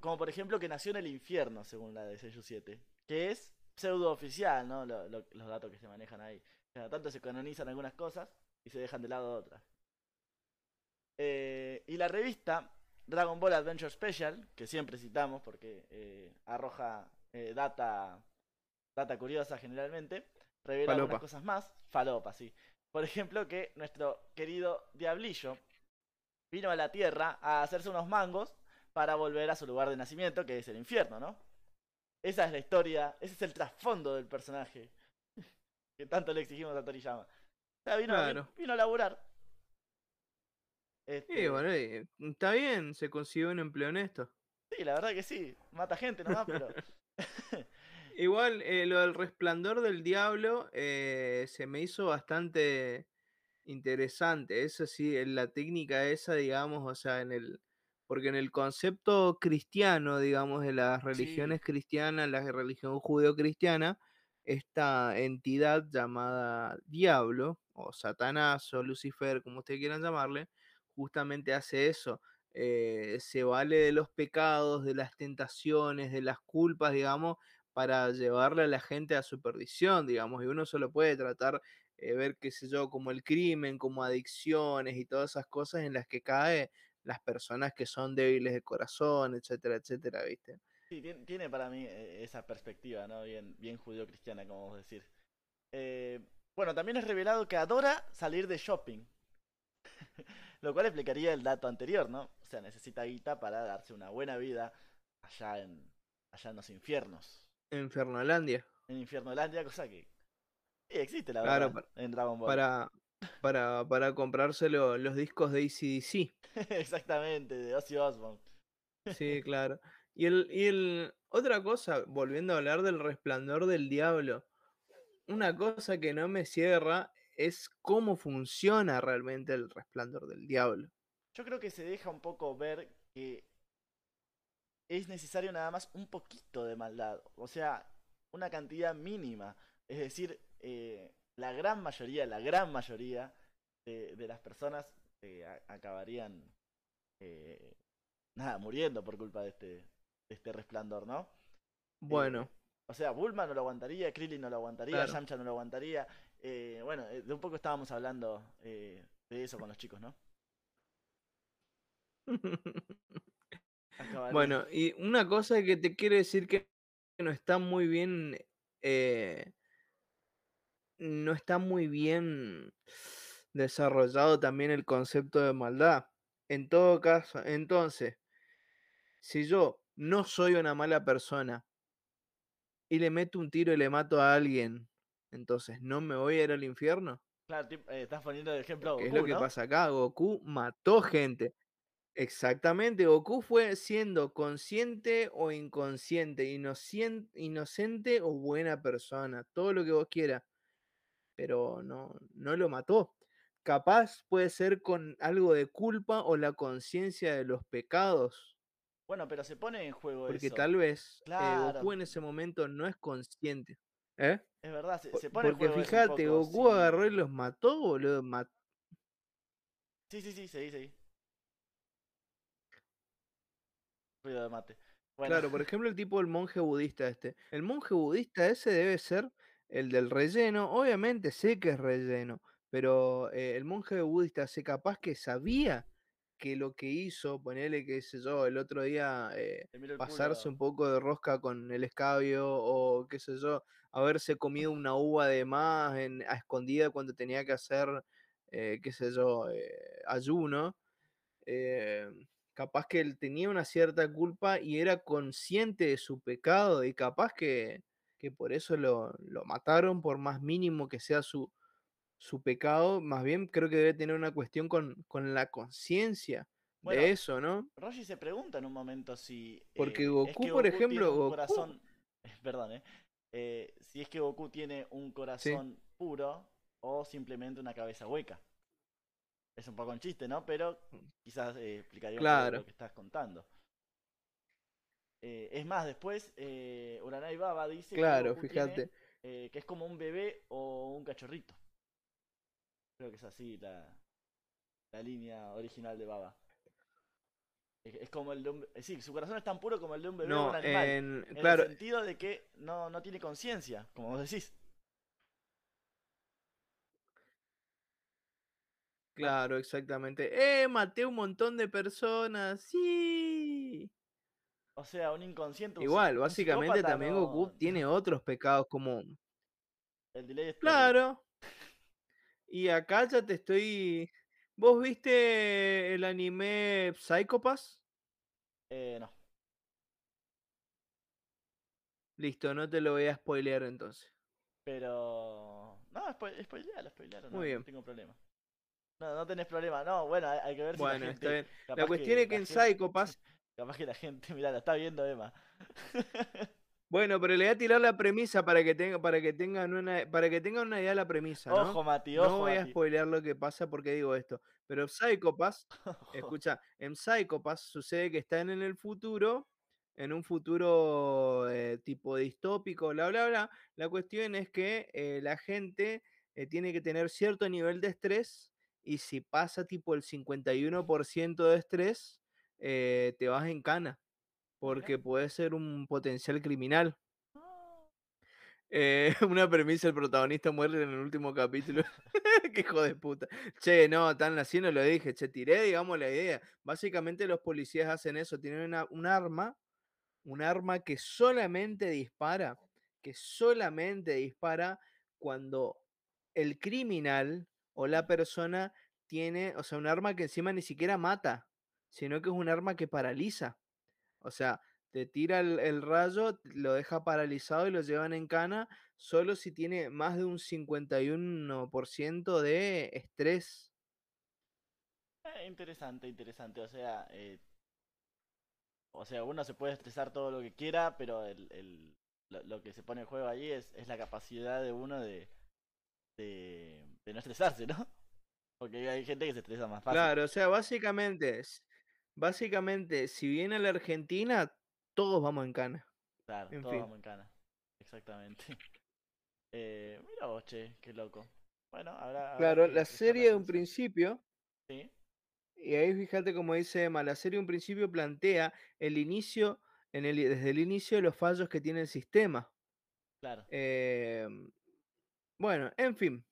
como por ejemplo que nació en el infierno, según la de Seiyuu 7, que es pseudo oficial, ¿no? Lo- lo- los datos que se manejan ahí. Cada tanto se canonizan algunas cosas y se dejan de lado otras. Eh, y la revista Dragon Ball Adventure Special, que siempre citamos porque eh, arroja eh, data, data curiosa generalmente, revela algunas cosas más. Falopa, sí. Por ejemplo, que nuestro querido Diablillo vino a la Tierra a hacerse unos mangos para volver a su lugar de nacimiento, que es el infierno, ¿no? Esa es la historia, ese es el trasfondo del personaje que tanto le exigimos a Toriyama. O sea, vino, Claro. vino a laburar. Y Este, bueno, y, está bien, se consiguió un empleo honesto. Sí, la verdad que sí. Mata gente nomás, pero. Igual, eh, lo del resplandor del diablo eh, se me hizo bastante interesante. Eso sí, en la técnica esa, digamos, o sea, en el. Porque en el concepto cristiano, digamos, de las religiones cristianas, la religión judeo-cristiana, esta entidad llamada diablo, o Satanás, o Lucifer, como ustedes quieran llamarle, justamente hace eso. eh, se vale de los pecados, de las tentaciones, de las culpas, digamos, para llevarle a la gente a su perdición, digamos, y uno solo puede tratar, eh, ver, qué sé yo, como el crimen, como adicciones y todas esas cosas en las que cae las personas que son débiles de corazón, etcétera, etcétera, ¿viste? Sí, tiene, para mí eh, esa perspectiva, ¿no? Bien, bien judío-cristiana, como vos decir. Eh, bueno, también es revelado que adora salir de shopping. Lo cual explicaría el dato anterior, ¿no? O sea, necesita guita para darse una buena vida allá en, allá en los infiernos. En Fernolandia, En Infiernolandia, cosa que sí, existe, la Claro, verdad, en Dragon Ball. para, para, para comprarse lo- los discos de ACDC. Exactamente, de Ozzy Osbourne. Sí, claro. Y el, y el otra cosa, volviendo a hablar del resplandor del diablo, una cosa que no me cierra es cómo funciona realmente el resplandor del diablo. Yo creo que se deja un poco ver que es necesario nada más un poquito de maldad, o sea, una cantidad mínima. Es decir, eh, la gran mayoría, la gran mayoría de, de las personas eh, a- acabarían eh, nada, muriendo por culpa de este, de este resplandor, ¿no? Bueno, O sea, Bulma no lo aguantaría, Krillin no lo aguantaría, Claro. Yamcha no lo aguantaría. Eh, bueno, eh, de un poco estábamos hablando eh, de eso con los chicos, ¿no? Bueno, y una cosa que te quiero decir que no está muy bien, eh, no está muy bien desarrollado también el concepto de maldad. En todo caso, entonces, si yo no soy una mala persona y le meto un tiro y le mato a alguien, entonces no me voy a ir al infierno. Claro, eh, estás poniendo de ejemplo a ¿Qué es Goku, lo que ¿no? pasa acá? Goku mató gente. Exactamente, Goku fue siendo consciente o inconsciente, inocien- inocente o buena persona, todo lo que vos quieras, pero no, no lo mató. Capaz puede ser con algo de culpa o la conciencia de los pecados, Bueno, pero se pone en juego porque eso. tal vez eh. Goku en ese momento no es consciente. ¿Eh? Es verdad, se, se pone Porque juego eso un fíjate, poco, Goku agarró y los mató, boludo. ma- Sí, sí, sí, seguí, seguí. Ruido de mate. Bueno, Claro, por ejemplo, el tipo del monje budista este. El monje budista ese debe ser el del relleno. Obviamente sé que es relleno, pero eh, el monje budista se capaz que sabía que lo que hizo, ponerle, qué sé yo, el otro día eh, el pasarse culo. un poco de rosca con el escabio o qué sé yo, haberse comido una uva de más en, a escondida cuando tenía que hacer, eh, qué sé yo, eh, ayuno. eh, capaz que él tenía una cierta culpa y era consciente de su pecado y capaz que, que por eso lo, lo mataron, por más mínimo que sea su, su pecado, más bien creo que debe tener una cuestión con, con la conciencia Bueno, de eso, ¿no? Roshi se pregunta en un momento si Porque es Goku, por ejemplo, Goku- corazón, perdón, eh, eh, si es que Goku tiene un corazón puro o simplemente una cabeza hueca. Es un poco un chiste, ¿no? Pero quizás eh, explicaría Claro. lo que estás contando. Eh, es más, después eh, Uranai Baba dice Claro, que tiene, fíjate. eh, que es como un bebé o un cachorrito. Creo que es así la, la línea original de Baba. Es, como el de un... eh, Sí, su corazón es tan puro como el de un bebé o No, un animal. en, En claro, el sentido de que no, no tiene conciencia, como vos decís. claro, exactamente. ¡Eh, maté un montón de personas! ¡Sí! O sea, un inconsciente. Igual, un básicamente también no- Goku tiene otros pecados como... El delay es. Claro. Y acá ya te estoy... ¿Vos viste el anime Psychopass? Eh, no. Listo, no te lo voy a spoilear entonces. Pero. No, spo- spoilealo, spoilealo. No, Muy no bien. tengo problema. No, no tenés problema. No, bueno, hay, hay que ver si Bueno, la está bien. La cuestión es que en gente- Psychopass... Capaz que la gente, mira, la está viendo Emma. Bueno, pero le voy a tirar la premisa para que tenga, para que tengan una, para que tengan una idea de la premisa, ¿no? Ojo, Mati, No ojo. voy a Mati. spoilear lo que pasa porque digo esto. Pero Psychopass, escucha, en Psychopass sucede que están en el futuro, en un futuro eh, tipo distópico, bla, bla, bla. La cuestión es que eh, la gente eh, tiene que tener cierto nivel de estrés y si pasa tipo el 51% de estrés, eh, te vas en cana porque puede ser un potencial criminal. Eh, una premisa, el protagonista muere en el último capítulo. Qué hijo de puta. Che, no, tan así no lo dije. Che, tiré, digamos, la idea. Básicamente los policías hacen eso. Tienen una- un arma, un arma que solamente dispara, que solamente dispara cuando el criminal o la persona tiene, o sea, un arma que encima ni siquiera mata, sino que es un arma que paraliza. O sea, te tira el, el rayo, lo deja paralizado y lo llevan en cana solo si tiene más de un 51% de estrés. Eh, interesante, interesante. O sea, eh, o sea, uno se puede estresar todo lo que quiera, pero el, el- lo, lo que se pone en juego ahí es, es la capacidad de uno de, de, de no estresarse, ¿no? Porque hay gente que se estresa más fácil. Claro, o sea, básicamente, es- básicamente, si viene a la Argentina, todos vamos en cana. Claro, En todos fin. vamos en cana. Exactamente. Eh, mira vos, che, qué loco. Bueno, habrá Claro, la serie de un principio, Sí, y ahí fíjate como dice Emma, la serie de un principio plantea el inicio, en el, desde el inicio de los fallos que tiene el sistema. claro. Em, bueno, en fin.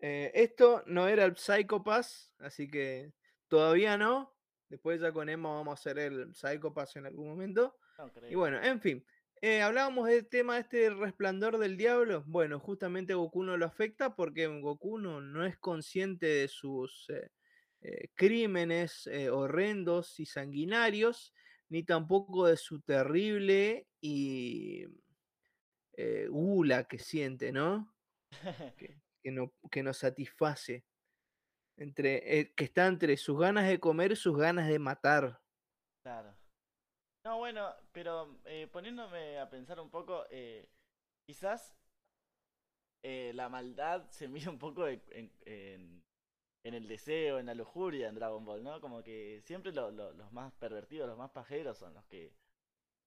Eh, esto no era el Psycho Pass, así que todavía no. Después ya con Emma vamos a hacer el Psycho Pass en algún momento. No Y bueno, en fin. eh, hablábamos del tema este del resplandor del diablo. Bueno, justamente Goku no lo afecta porque Goku no, no es consciente de sus eh, eh, crímenes horrendos y sanguinarios, ni tampoco de su terrible y gula que siente, ¿no? Que, que no, que nos satisface. Entre, eh, que está entre sus ganas de comer y sus ganas de matar. Claro. No, bueno, pero eh, poniéndome a pensar un poco, eh, quizás eh, la maldad se mide un poco en, en- el deseo, en la lujuria en Dragon Ball, ¿no? Como que siempre lo- lo- los más pervertidos, los más pajeros son los que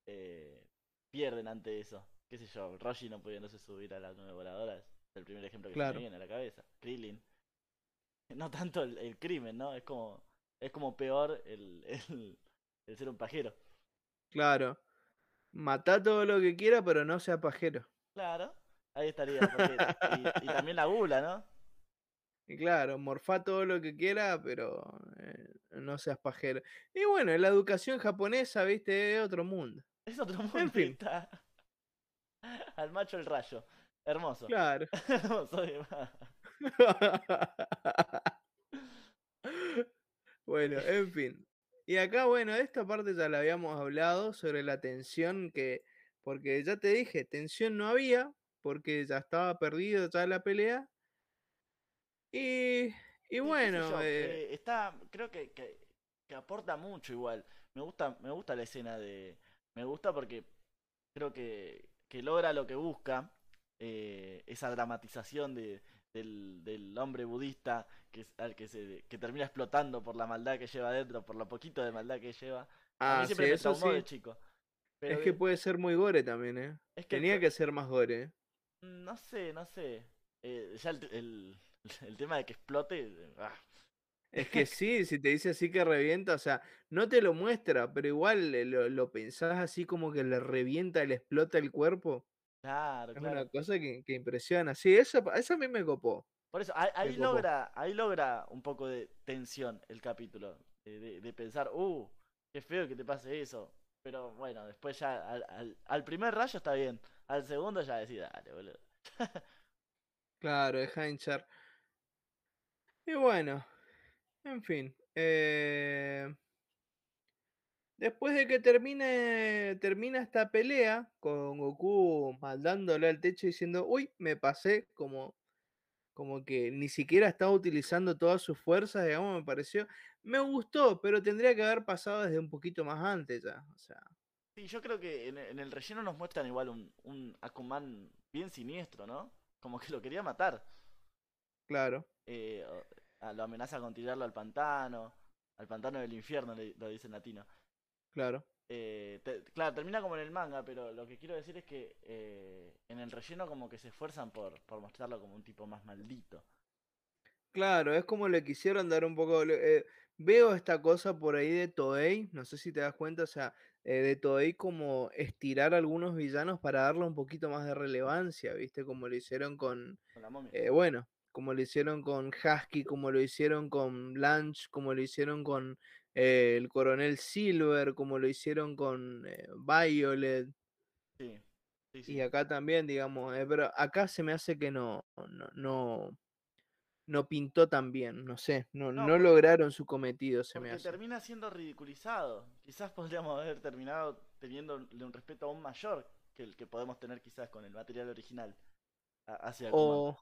eh, pierden ante eso. Qué sé yo, Roshi no pudiéndose subir a la nube voladora es el primer ejemplo que se Claro. me viene a la cabeza. Krillin. No tanto el, el crimen, ¿no? Es como, es como peor el, el, el ser un pajero. Claro. Mata todo lo que quiera, pero no sea pajero. Claro, ahí estaría. porque- y, y también la gula, ¿no? Y claro, morfá todo lo que quiera, pero eh, no seas pajero. Y bueno, la educación japonesa, viste, es otro mundo. Es otro mundo. En fin. está. Al macho el rayo. Hermoso. Claro. Hermoso. Bueno, en fin. Y acá, bueno, esta parte ya la habíamos hablado sobre la tensión que, porque ya te dije, tensión no había, porque ya estaba perdido ya la pelea. Y, y bueno, yo, eh, eh, está, creo que, que, que aporta mucho igual. Me gusta, me gusta la escena de, me gusta porque creo que, que logra lo que busca, eh, esa dramatización de, del, del hombre budista que, es- al que se, que termina explotando por la maldad que lleva adentro, por lo poquito de maldad que lleva. A mí ah, siempre sí, me eso sí. de chico. Pero Es que de- puede ser muy gore también, ¿eh? es que Tenía que ser más gore. ¿eh? No sé, no sé. Eh, ya el, el, el tema de que explote. ah, Es que sí, si te dice así que revienta, o sea, no te lo muestra, pero igual eh, lo, lo pensás así como que le revienta, le explota el cuerpo. Claro, Es claro. una cosa que, que impresiona. Sí, eso, eso a mí me copó. Por eso, ahí, ahí copó. logra, ahí logra un poco de tensión el capítulo. De, de- de pensar, uh, qué feo que te pase eso. Pero bueno, después ya al, al, al primer rayo está bien. Al segundo ya decís, dale, boludo. Claro, de hinchar. Y bueno, en fin. eh, Después de que termine, termina esta pelea, con Goku mandándole al techo diciendo, uy, me pasé, como, como que ni siquiera estaba utilizando todas sus fuerzas, digamos, me pareció. Me gustó, pero tendría que haber pasado desde un poquito más antes ya. O sea, Sí, yo creo que en, en el relleno nos muestran igual un, un Akuman bien siniestro, ¿no? Como que lo quería matar. claro, eh, lo amenaza con tirarlo al pantano, al pantano del infierno, lo dice en latino. Claro. Eh, te- claro, termina como en el manga, pero lo que quiero decir es que eh, en el relleno como que se esfuerzan por, por mostrarlo como un tipo más maldito. Claro, es como le quisieron dar un poco. eh, veo esta cosa por ahí de Toei, no sé si te das cuenta, o sea, eh, de Toei como estirar a algunos villanos para darle un poquito más de relevancia, ¿viste? Como lo hicieron con, Con la momia. eh, bueno, como lo hicieron con Husky, como lo hicieron con Blanche, como lo hicieron con eh, el Coronel Silver, como lo hicieron con eh, Violet, Sí, sí, sí. y acá también, digamos, eh, pero acá se me hace que no, no, no, no pintó tan bien, no sé, no, No, lograron su cometido, se me hace. termina siendo ridiculizado. Quizás podríamos haber terminado teniéndole un respeto aún mayor que el que podemos tener quizás con el material original hacia. O,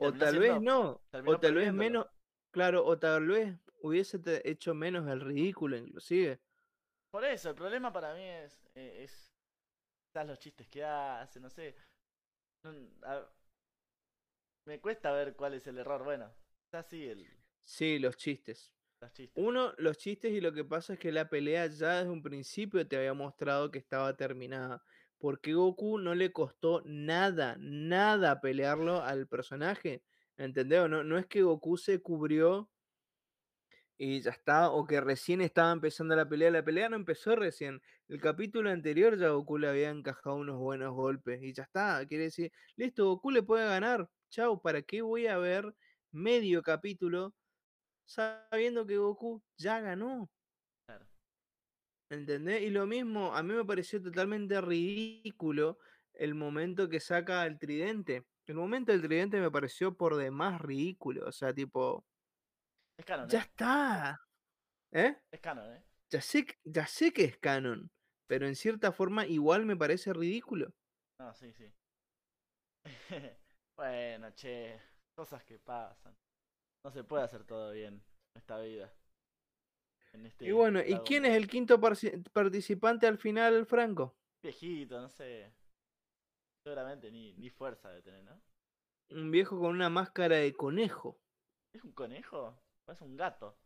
o tal vez no, o tal vez menos, claro, o tal vez hubiese hecho menos el ridículo inclusive. Por eso, el problema para mí es, eh, es quizás los chistes que hace, no sé. A- me cuesta ver cuál es el error. Bueno, quizás sí, el, Sí, los chistes. Los chistes. Uno, los chistes y lo que pasa es que la pelea ya desde un principio te había mostrado que estaba terminada. Porque Goku no le costó nada, nada pelearlo al personaje. ¿Entendés? No, no es que Goku se cubrió y ya está, o que recién estaba empezando la pelea. La pelea no empezó recién. El capítulo anterior ya Goku le había encajado unos buenos golpes y ya está. Quiere decir, listo, Goku le puede ganar. Chau, ¿para qué voy a ver medio capítulo sabiendo que Goku ya ganó? Claro. ¿Entendés? Y lo mismo, a mí me pareció totalmente ridículo el momento que saca el tridente. El momento del tridente me pareció por demás ridículo. O sea, tipo, Es canon, ya ¿eh? está. ¿Eh? Es canon, ¿eh? Ya sé, que- ya sé que es canon, pero en cierta forma igual me parece ridículo. No, sí, sí. bueno, che, cosas que pasan. No se puede hacer todo bien en esta vida. En este Y bueno, ¿y quién es el quinto participante al final, Franco? Viejito, no sé. Seguramente ni, ni fuerza de tener, ¿no? Un viejo con una máscara de conejo. ¿Es un conejo? ¿O es un gato?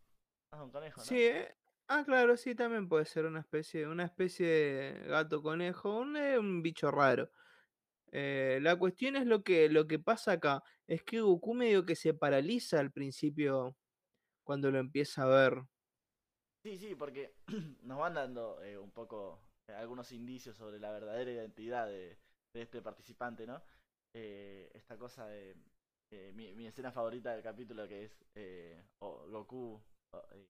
Es un conejo, ¿no? Sí, eh, ah, claro, sí, también puede ser una especie, una especie de gato conejo, un, eh, un bicho raro. Eh, la cuestión es lo que, lo que pasa acá, es que Goku medio que se paraliza al principio cuando lo empieza a ver. Sí, sí, porque nos van dando eh, un poco eh, algunos indicios sobre la verdadera identidad de, de este participante, ¿no? Esta cosa de eh, mi, mi escena favorita del capítulo que es eh, Goku eh,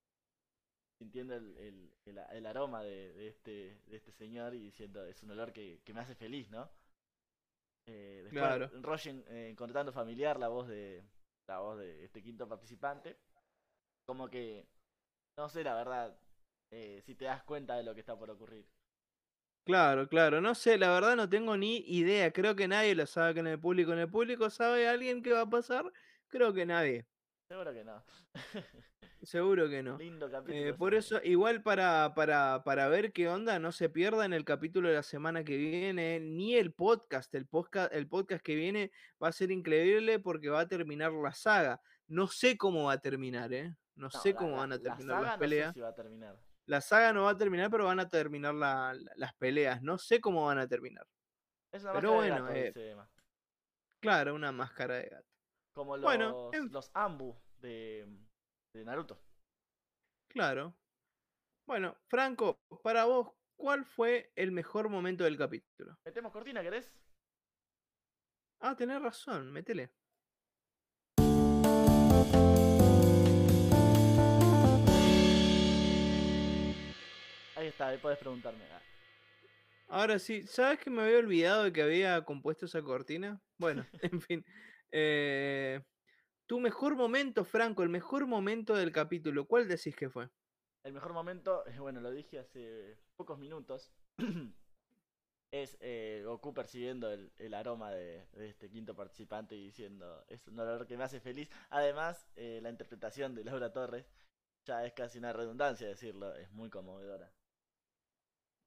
sintiendo el, el- el a- el aroma de, de este, de este señor y diciendo es un olor que, que me hace feliz, ¿no? Eh, después Claro. Roger eh, encontrando familiar la voz de la voz de este quinto participante, como que no sé la verdad eh, si te das cuenta de lo que está por ocurrir. Claro, claro, no sé, la verdad no tengo ni idea, creo que nadie lo sabe que en el público, en el público sabe alguien qué va a pasar, creo que nadie, Seguro que no. seguro que no. Lindo capítulo. Eh, por eso, igual para, para, para ver qué onda, no se pierdan el capítulo de la semana que viene, ni el podcast. El, podcast. el podcast que viene va a ser increíble porque va a terminar la saga. No sé cómo va a terminar, ¿eh? No, No, sé la- cómo la- van a la terminar saga las no sé peleas. si va a terminar. La saga no va a terminar, pero van a terminar la- la- las peleas. No sé cómo van a terminar. Es una Pero máscara de bueno, gato, eh. Claro, una máscara de gato. Como los, bueno, en- los Ambu de, de Naruto. Claro. Bueno, Franco, para vos, ¿cuál fue el mejor momento del capítulo? ¿Metemos cortina, querés? Ah, tenés razón, métele. Ahí está, ahí podés preguntarme. Ah, Ahora sí, ¿sabes que me había olvidado de que había compuesto esa cortina? Bueno, en fin. eh, tu mejor momento, Franco, el mejor momento del capítulo, ¿cuál decís que fue? El mejor momento, bueno, lo dije hace pocos minutos. es eh, Goku percibiendo el, el aroma de, de este quinto participante y diciendo, es un olor que me hace feliz. Además, eh, la interpretación de Laura Torres, ya es casi una redundancia decirlo, es muy conmovedora.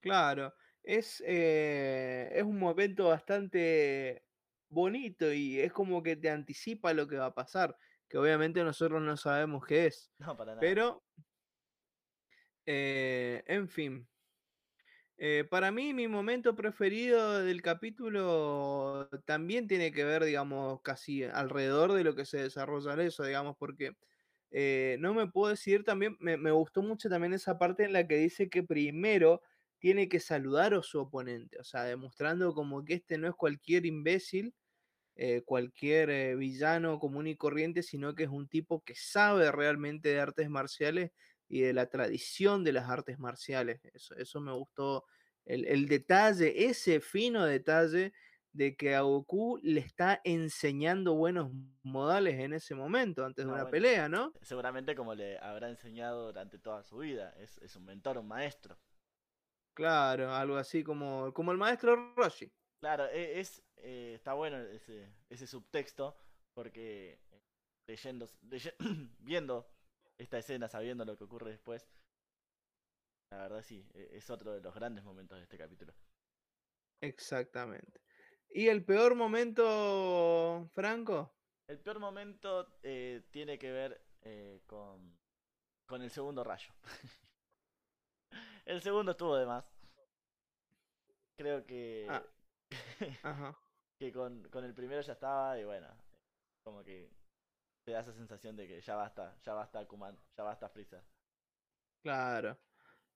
Claro, es, eh, es un momento bastante bonito y es como que te anticipa lo que va a pasar, que obviamente nosotros no sabemos qué es, No, para nada. pero, eh, en fin. Eh, para mí, mi momento preferido del capítulo también tiene que ver, digamos, casi alrededor de lo que se desarrolla en eso, digamos, porque eh, no me puedo decir también, me, me gustó mucho también esa parte en la que dice que primero tiene que saludar a su oponente, o sea, demostrando como que este no es cualquier imbécil, eh, cualquier eh, villano común y corriente, sino que es un tipo que sabe realmente de artes marciales y de la tradición de las artes marciales. Eso, eso me gustó. El, el detalle, ese fino detalle de que a Goku le está enseñando buenos modales en ese momento, antes de una bueno. pelea, ¿no? Seguramente como le habrá enseñado durante toda su vida, es, es un mentor, un maestro. Claro, algo así como, como el maestro Roshi. Claro, e- es, eh, está bueno ese, ese subtexto porque eh, leyendo, leye- viendo esta escena, sabiendo lo que ocurre después, la verdad sí, e- es otro de los grandes momentos de este capítulo. Exactamente. ¿Y el peor momento, Franco? El peor momento eh, tiene que ver eh, con, con el segundo rayo. el segundo estuvo de más. Creo que. Ah. Ajá. que con, con el primero ya estaba y bueno. Como que te da esa sensación de que ya basta, ya basta Kuman, ya basta Freezer. Claro,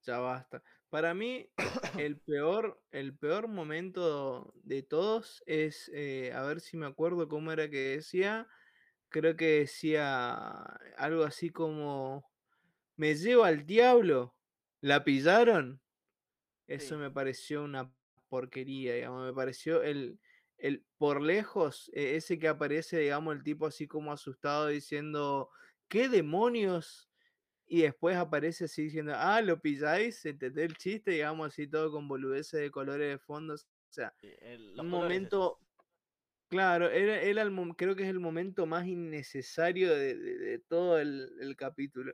ya basta. Para mí, el peor, el peor momento de todos es, eh, a ver si me acuerdo cómo era que decía, creo que decía algo así como, me llevo al diablo, ¿la pillaron? Eso Sí. me pareció una porquería, digamos, me pareció el, el por lejos, e- ese que aparece, digamos, el tipo así como asustado diciendo, ¿qué demonios? Y después aparece así diciendo, ah, lo pilláis, ¿entendés el chiste? Digamos así todo con boludeces de colores de fondo. O sea, Sí, el- un momento, claro, era, era el, creo que es el momento más innecesario de, de- de todo el, el capítulo.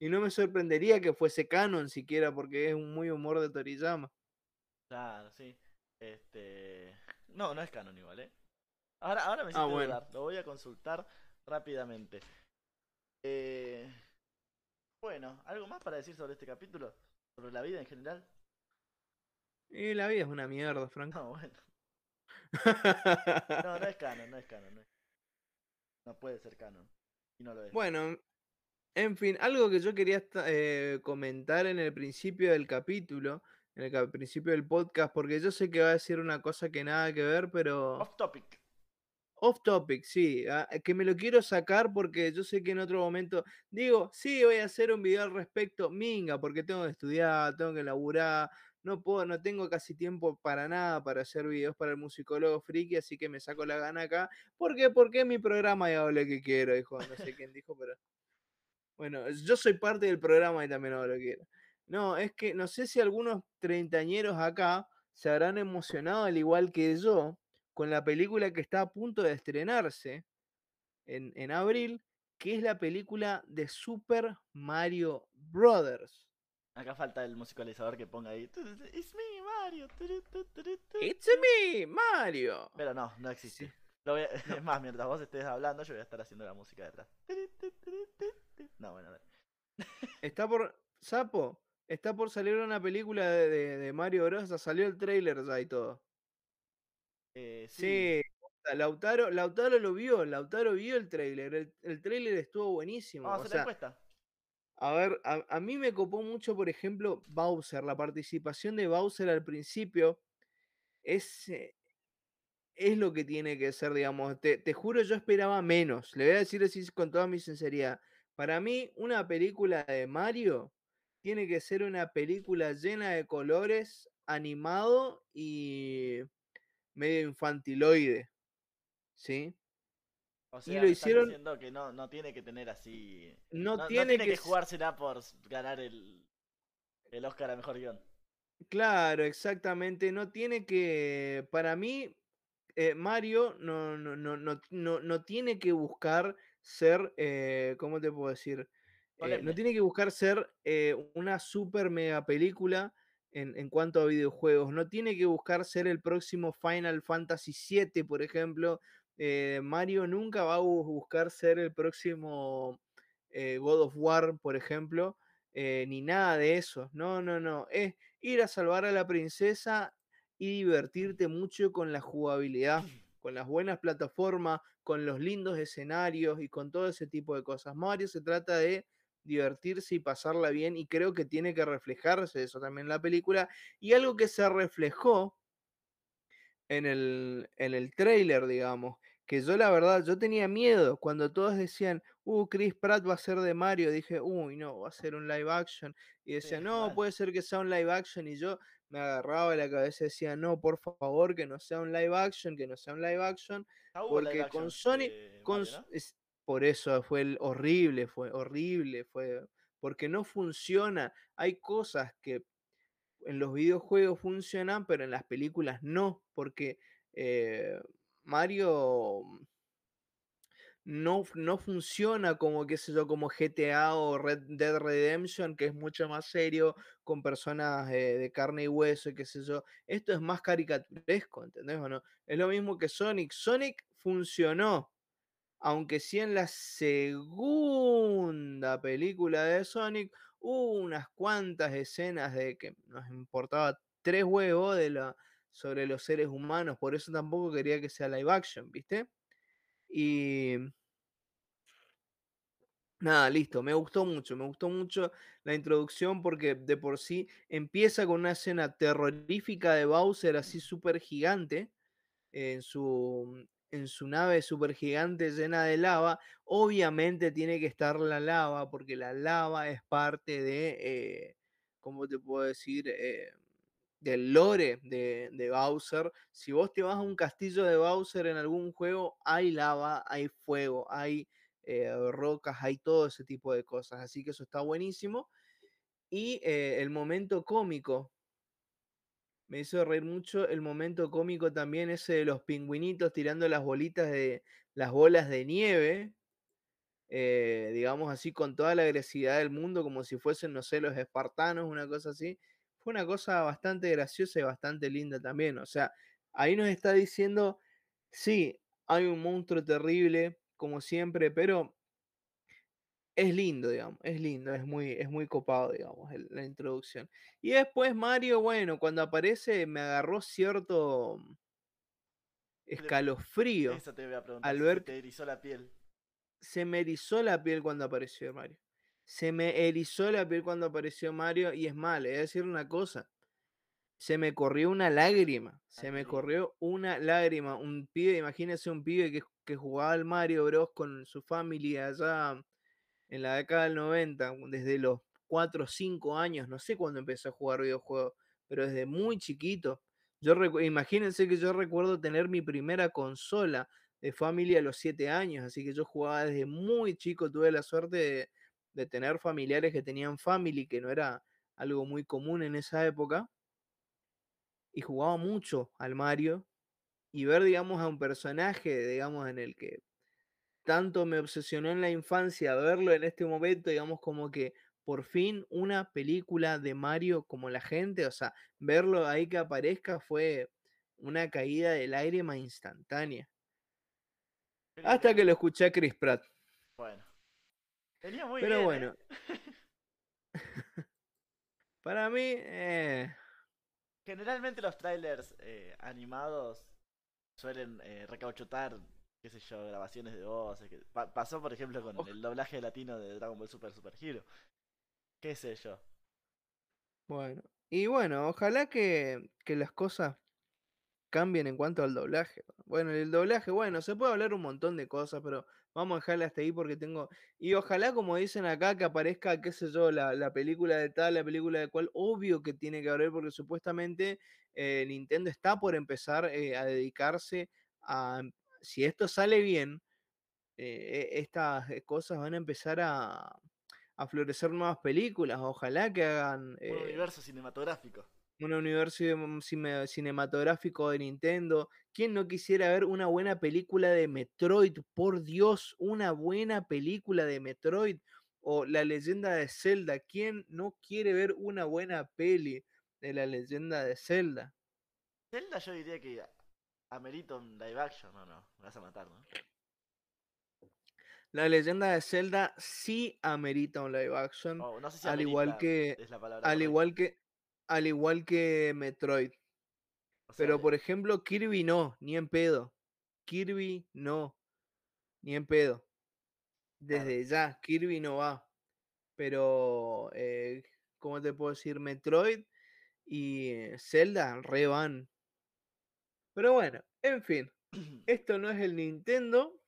Y no me sorprendería que fuese canon siquiera, porque es un muy humor de Toriyama. Claro, sí. Este. No, no es canon igual, ¿eh? Ahora, ahora me Ah, hiciste bueno. dudar. Lo voy a consultar rápidamente. Eh... Bueno, ¿algo más para decir sobre este capítulo? ¿Sobre la vida en general? Y la vida es una mierda, Franco. No, bueno. No, no es canon, no es canon. No, es- no puede ser canon. Y no lo es. Bueno, en fin, algo que yo quería eh, comentar en el principio del capítulo, en el principio del podcast, porque yo sé que va a decir una cosa que nada que ver, pero Off topic. off topic, sí, ah, que me lo quiero sacar porque yo sé que en otro momento digo, sí, voy a hacer un video al respecto, minga, porque tengo que estudiar, tengo que laburar, no puedo, no tengo casi tiempo para nada para hacer videos para el musicólogo friki, así que me saco la gana acá. ¿Por qué? Porque es mi programa y hago lo que quiero, dijo, no sé quién dijo, pero bueno, yo soy parte del programa y también hago lo que quiero. No, es que no sé si algunos treintañeros acá se habrán emocionado al igual que yo con la película que está a punto de estrenarse en, en abril, que es la película de Super Mario Brothers. Acá falta el musicalizador que ponga ahí. It's me, Mario. It's me, Mario. Pero no, no existe. Sí. Lo voy a- Es más, mientras vos estés hablando, yo voy a estar haciendo la música detrás. No, bueno, a. Está por. Sapo, está por salir una película de, de- de Mario Bros. Salió el trailer ya y todo. Eh, sí. Lautaro, Lautaro lo vio, Lautaro vio el trailer. El, el trailer estuvo buenísimo. Vamos a o hacer encuesta. A ver, a, a mí me copó mucho, por ejemplo, Bowser. La participación de Bowser al principio es, eh, es lo que tiene que ser, digamos. Te, te juro, yo esperaba menos. Le voy a decir así con toda mi sinceridad. Para mí, una película de Mario tiene que ser una película llena de colores, animado y medio infantiloide. ¿Sí? O y sea, lo me estás hicieron- diciendo que no, no tiene que tener así. No, No, no tiene, tiene que, que jugársela por ganar el, el Oscar a mejor guion. Claro, exactamente. No tiene que, para mí, eh, Mario no, no, no, no, no, no tiene que buscar ser, eh, ¿cómo te puedo decir? Eh, no tiene que buscar ser eh, una super mega película en, en cuanto a videojuegos. No tiene que buscar ser el próximo Final Fantasy VII, por ejemplo. Mario nunca va a bu- buscar ser el próximo God of War, por ejemplo. ni nada de eso. No, no, no. Es ir a salvar a la princesa y divertirte mucho con la jugabilidad, con las buenas plataformas, con los lindos escenarios y con todo ese tipo de cosas. Mario se trata de divertirse y pasarla bien y creo que tiene que reflejarse eso también en la película y algo que se reflejó en el, en el trailer, digamos, que yo la verdad, yo tenía miedo cuando todos decían, uh, Chris Pratt va a ser de Mario, dije, uy, no, va a ser un live action, y decía, Sí, no, puede ser que sea un live action, y yo me agarraba la cabeza y decía, no, por favor, que no sea un live action, que no sea un live action, Ah, live porque con Sony, con, es- por eso fue el horrible, fue horrible, fue, porque no funciona, hay cosas que en los videojuegos funcionan, pero en las películas no, porque eh, Mario no, no funciona como, qué sé yo, como GTA o Red Dead Redemption, que es mucho más serio, con personas eh, de carne y hueso, qué sé yo. Esto es más caricaturesco, ¿entendés o no? Es lo mismo que Sonic. Sonic funcionó Aunque sí en la segunda película de Sonic hubo unas cuantas escenas de que nos importaba tres huevos de la, sobre los seres humanos, por eso tampoco quería que sea live action, ¿viste? Y nada, listo, me gustó mucho, me gustó mucho la introducción porque de por sí empieza con una escena terrorífica de Bowser así súper gigante en su, en su nave súper gigante llena de lava. Obviamente tiene que estar la lava porque la lava es parte de, eh, ¿cómo te puedo decir? Eh, del lore de, de, Bowser. Si vos te vas a un castillo de Bowser en algún juego, hay lava, hay fuego, hay eh, rocas, hay todo ese tipo de cosas. Así que eso está buenísimo. Y eh, el momento cómico. Me hizo reír mucho el momento cómico también ese de los pingüinitos tirando las bolitas de las bolas de nieve. Eh, digamos así, con toda la agresividad del mundo, como si fuesen, no sé, los espartanos, una cosa así fue una cosa bastante graciosa y bastante linda también. O sea, ahí nos está diciendo, sí, hay un monstruo terrible, como siempre, pero es lindo, digamos, es lindo, es muy, es muy copado, digamos, la introducción. Y después Mario, bueno, cuando aparece me agarró cierto escalofrío. Eso te voy a preguntar, al ver te erizó la piel. Se me erizó la piel cuando apareció Mario se me erizó la piel cuando apareció Mario y es mal, a decir una cosa. Se me corrió una lágrima, se me corrió una lágrima. Un pibe, imagínense un pibe que, que jugaba al Mario Bros con su familia allá en la década del 90, desde los 4 o 5 años, no sé cuándo empezó a jugar videojuegos, pero desde muy chiquito. Yo imagínense que yo recuerdo tener mi primera consola de familia a los 7 años, así que yo jugaba desde muy chico, tuve la suerte de, de tener familiares que tenían family, que no era algo muy común en esa época, y jugaba mucho al Mario, y ver, digamos, a un personaje, digamos, en el que tanto me obsesionó en la infancia, verlo en este momento, digamos, como que por fin una película de Mario como la gente, o sea, verlo ahí que aparezca fue una caída del aire más instantánea. Hasta que lo escuché a Chris Pratt. Bueno. Tenía muy Pero bien, bueno. ¿eh? Para mí, eh, Generalmente los trailers eh, animados suelen eh, recauchutar, qué sé yo, grabaciones de voces. que- pa- pasó, por ejemplo, con Oh. el doblaje latino de Dragon Ball Super Super Hero. Qué sé yo. bueno. Y bueno, ojalá que, que las cosas cambien en cuanto al doblaje. Bueno, el doblaje, bueno, se puede hablar un montón de cosas, pero vamos a dejarla hasta ahí porque tengo... Y ojalá, como dicen acá, que aparezca, qué sé yo, la, la película de tal, la película de cual, obvio que tiene que haber, porque supuestamente eh, Nintendo está por empezar eh, a dedicarse a... Si esto sale bien, eh, e- estas cosas van a empezar a, a florecer nuevas películas. Ojalá que hagan... Un universo cinematográfico. Un universo cine- cine- cinematográfico de Nintendo. ¿Quién no quisiera ver una buena película de Metroid? Por Dios, una buena película de Metroid. O La leyenda de Zelda. ¿Quién no quiere ver una buena peli de la leyenda de Zelda? Zelda yo diría que amerita un live action, no, no, me vas a matar, ¿no? La leyenda de Zelda sí amerita un live action. Oh, no sé si al igual amerita que. es la palabra Al correcta. igual que. Al igual que Metroid. O sea, Pero por ejemplo, Kirby no, ni en pedo. Kirby no, ni en pedo. Claro. Desde ya, Kirby no va. Pero, eh, ¿cómo te puedo decir? Metroid y eh, Zelda re van. Pero bueno, en fin, esto no es el Nintendo,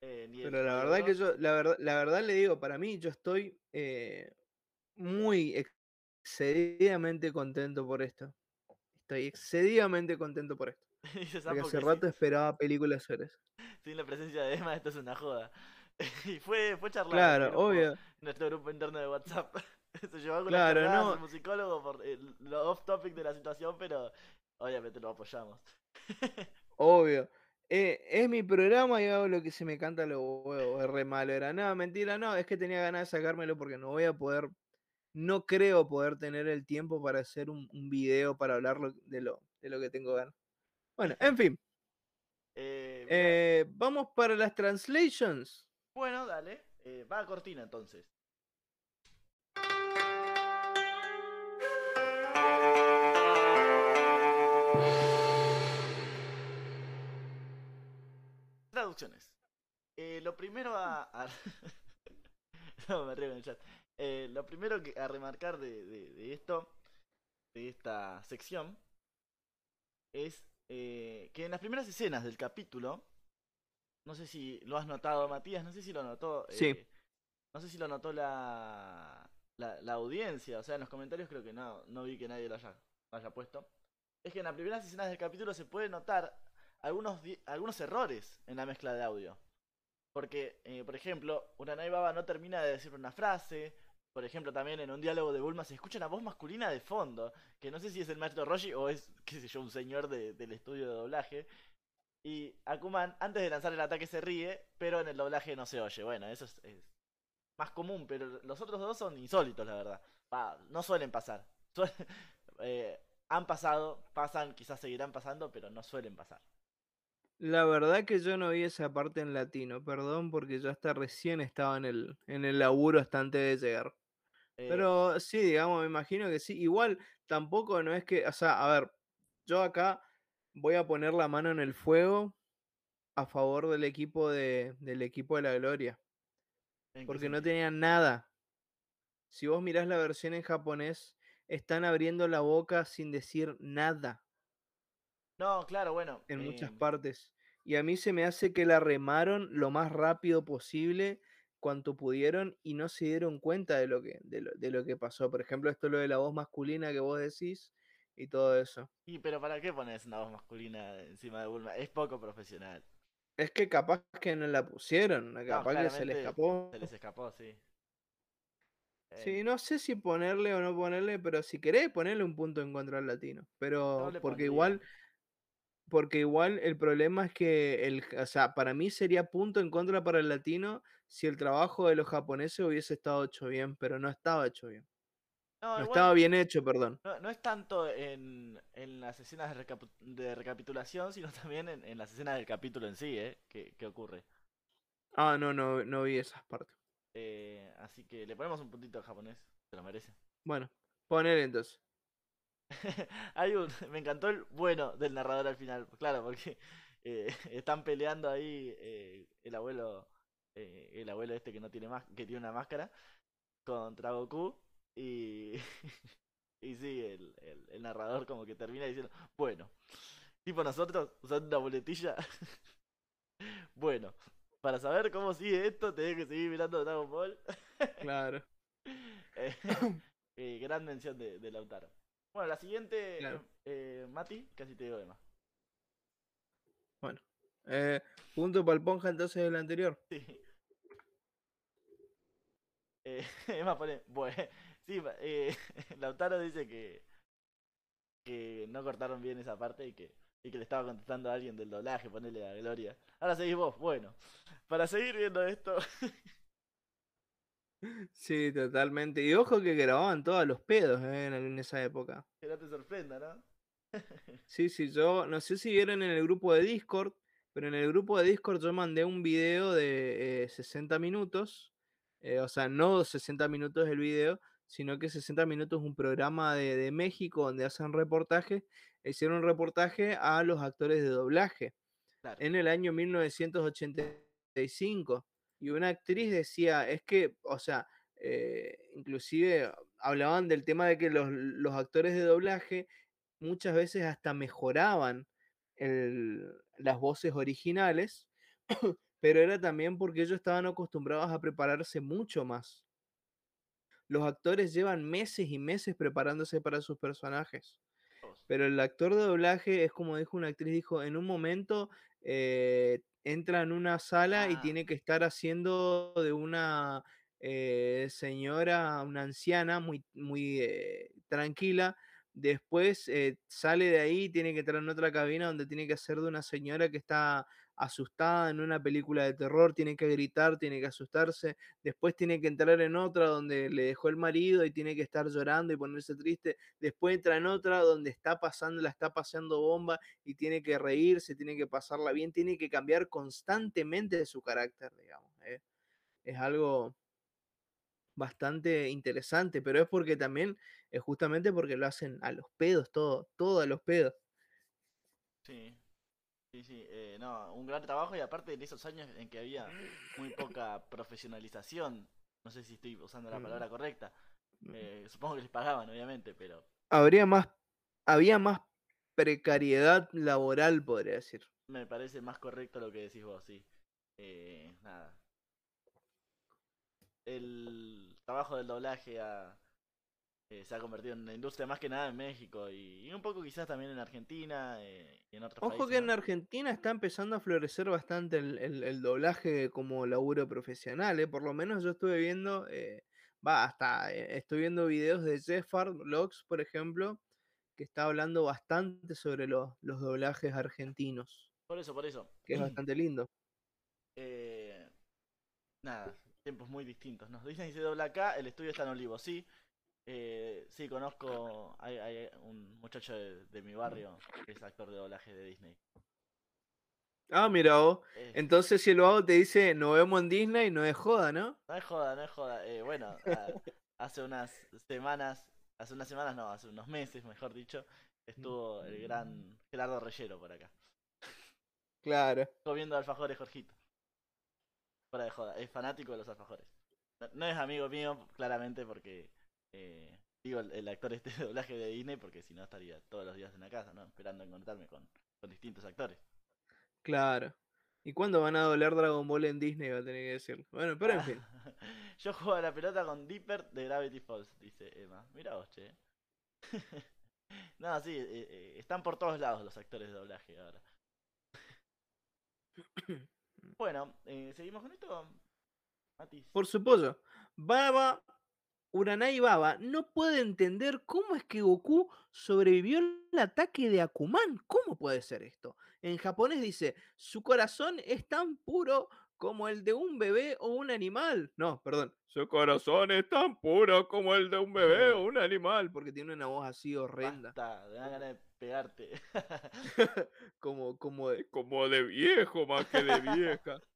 eh, ni el pero la verdad que yo, la verdad, la verdad le digo, para mí yo estoy eh, muy excedidamente contento por esto. Estoy excedidamente contento por esto. Porque hace rato esperaba películas sobre eso. sin la presencia de Emma esto es una joda. y fue, fue charlado Claro, grupo- obvio. nuestro grupo interno de WhatsApp. Se llevó algunas Claro, no. el musicólogo por el- lo off topic de la situación, pero obviamente lo apoyamos. Obvio. Eh, es mi programa y hago lo que se me canta los huevos. Es re malo. Era, no, mentira, no. Es que tenía ganas de sacármelo porque no voy a poder. No creo poder tener el tiempo para hacer un, un video para hablar lo- de, lo, de lo que tengo ganas. Bueno, en fin. Eh, Eh, Vamos para las translations. bueno, dale. eh, va a cortina entonces. Traducciones. Eh, lo primero a. a- no, me río en el chat. Eh, lo primero que, a remarcar de, de- de esto, de esta sección, es eh, que en las primeras escenas del capítulo, no sé si lo has notado, Matías, no sé si lo notó. Sí. eh, no sé si lo notó la, la, la audiencia, o sea, en los comentarios creo que no, no vi que nadie lo haya, lo haya puesto. Es que en las primeras escenas del capítulo se puede notar algunos, algunos errores en la mezcla de audio. Porque, eh, por ejemplo, Uranai Baba no termina de decir una frase. Por ejemplo, también en un diálogo de Bulma se escucha una voz masculina de fondo. Que no sé si es el maestro Roshi o es, qué sé yo, un señor de- del estudio de doblaje. Y Akuman, antes de lanzar el ataque, se ríe, pero en el doblaje no se oye. Bueno, eso es, más común, pero los otros dos son insólitos, la verdad. No suelen pasar. Eh, han pasado, pasan, quizás seguirán pasando, pero no suelen pasar. La verdad que yo no vi esa parte en latino, perdón, porque yo hasta recién estaba en el, en el laburo hasta antes de llegar. Eh, Pero sí, digamos, me imagino que sí. Igual tampoco no es que, o sea, a ver, yo acá voy a poner la mano en el fuego a favor del equipo de, del equipo de la Gloria, ¿en qué porque no tenían nada. Si vos mirás la versión en japonés, están abriendo la boca sin decir nada No, claro, bueno. en muchas eh, partes. Y a mí se me hace que la remaron lo más rápido posible cuanto pudieron y no se dieron cuenta de lo que, de lo, de lo que pasó. Por ejemplo, esto lo de la voz masculina que vos decís y todo eso. Y pero ¿para qué pones una voz masculina encima de Bulma? Es poco profesional. Es que capaz que no la pusieron, No, capaz que se le claramente escapó. Se les escapó, sí. Sí, Eh, no sé si ponerle o no ponerle, pero si querés ponerle un punto en contra al latino. Pero no porque pondría. igual, porque igual el problema es que el, o sea, para mí sería punto en contra para el latino si el trabajo de los japoneses hubiese estado hecho bien, pero no estaba hecho bien. No, No igual estaba bien hecho, perdón. no, no es tanto en, en las escenas de, recapu- de recapitulación, sino también en, en las escenas del capítulo en sí, ¿eh? Que, que ocurre. Ah, no, no, no vi esas partes. Eh, así que le ponemos un puntito al japonés. Se lo merece. Bueno, poner entonces. Hay un, me encantó el bueno del narrador al final, claro, porque eh, están peleando ahí eh, el abuelo, eh, el abuelo este que no tiene más, que tiene una máscara contra Goku y y sí, el, el, el narrador como que termina diciendo, bueno, tipo nosotros usando una boletilla, bueno, para saber cómo sigue esto tenés que seguir mirando Dragon Ball. Claro. Gran mención de, de Lautaro. Bueno, la siguiente, Claro. eh, Mati, casi te digo de más. Bueno. Eh, punto para el Ponja entonces del anterior. Sí. Eh, Emma pone, bueno, sí, eh, Lautaro dice que, que no cortaron bien esa parte y que, y que le estaba contestando a alguien del doblaje, ponele a Gloria. Ahora seguís vos, bueno, para seguir viendo esto, Sí, totalmente. Y ojo que grababan todos los pedos eh, en, esa época. que no te sorprenda, ¿no? Sí, sí, yo no sé si vieron en el grupo de Discord, pero en el grupo de Discord yo mandé un video de eh, 60 minutos, eh, o sea, no 60 minutos el video, sino que 60 minutos un programa de, de México donde hacen reportajes, e hicieron un reportaje a los actores de doblaje Claro. en el año 1985. Y una actriz decía, es que, o sea, eh, inclusive hablaban del tema de que los, los actores de doblaje muchas veces hasta mejoraban el- las voces originales, pero era también porque ellos estaban acostumbrados a prepararse mucho más. Los actores llevan meses y meses preparándose para sus personajes. Pero el actor de doblaje es como dijo una actriz, dijo, en un momento eh, entra en una sala y Ah. tiene que estar haciendo de una eh, señora, una anciana muy, muy eh, tranquila, Después eh, sale de ahí y tiene que entrar en otra cabina donde tiene que hacer de una señora que está asustada en una película de terror, tiene que gritar, tiene que asustarse. Después tiene que entrar en otra donde le dejó el marido y tiene que estar llorando y ponerse triste. Después entra en otra donde está pasando, la está pasando bomba y tiene que reírse, tiene que pasarla bien, tiene que cambiar constantemente de su carácter, digamos. ¿eh? Es algo bastante interesante, pero es porque también, es justamente porque lo hacen a los pedos, todo, todo a los pedos. Sí, sí, sí, eh, no, un gran trabajo y aparte en esos años en que había muy poca profesionalización, no sé si estoy usando la palabra correcta, eh, supongo que les pagaban obviamente, pero Habría más, había más precariedad laboral, podría decir. me parece más correcto lo que decís vos, sí. Eh, nada. El trabajo del doblaje ha- eh, se ha convertido en una industria más que nada en México y, y un poco quizás también en Argentina eh, y en otros Ojo países. que en ¿no? Argentina está empezando a florecer bastante el, el- el doblaje como laburo profesional, ¿eh? Por lo menos yo estuve viendo, va, hasta estoy viendo videos de Jeffard Logs, por ejemplo, que está hablando bastante sobre los, los doblajes argentinos, Por eso, por eso. que es bastante lindo. Eh, nada, tiempos muy distintos. ¿no? Disney se dobla acá, el estudio está en Olivo, sí. Eh, sí, conozco, hay, hay un muchacho de, de mi barrio que es actor de doblaje de Disney. Ah, mira vos. Es- Entonces si el vago te dice, nos vemos en Disney, no es joda, ¿no? No es joda, no es joda. Eh, bueno, a- hace unas semanas, hace unas semanas no, hace unos meses, mejor dicho, estuvo el gran Gerardo Reyero por acá, Claro. comiendo alfajores Jorgito. Fuera de joda, es fanático de los alfajores. No, no es amigo mío, claramente, porque eh, digo el, el actor este de doblaje de Disney, porque si no estaría todos los días en la casa, ¿no? Esperando encontrarme con, con distintos actores. Claro. ¿Y cuándo van a doblar Dragon Ball en Disney? Va a tener que decir. Bueno, pero en fin. Yo juego a la pelota con Dipper de Gravity Falls, dice Emma. Mira vos, che. no, sí, eh, eh, están por todos lados los actores de doblaje ahora. bueno, eh, seguimos con esto. Matis. Por supuesto. Baba, Uranai Baba no puede entender cómo es que Goku sobrevivió al ataque de Akuman. ¿Cómo puede ser esto? En japonés dice, su corazón es tan puro como el de un bebé o un animal. No, perdón. Su corazón es tan puro como el de un bebé o un animal. Porque tiene una voz así horrenda. Basta, me da ganas de pegarte. como, como, de, como de viejo más que de vieja.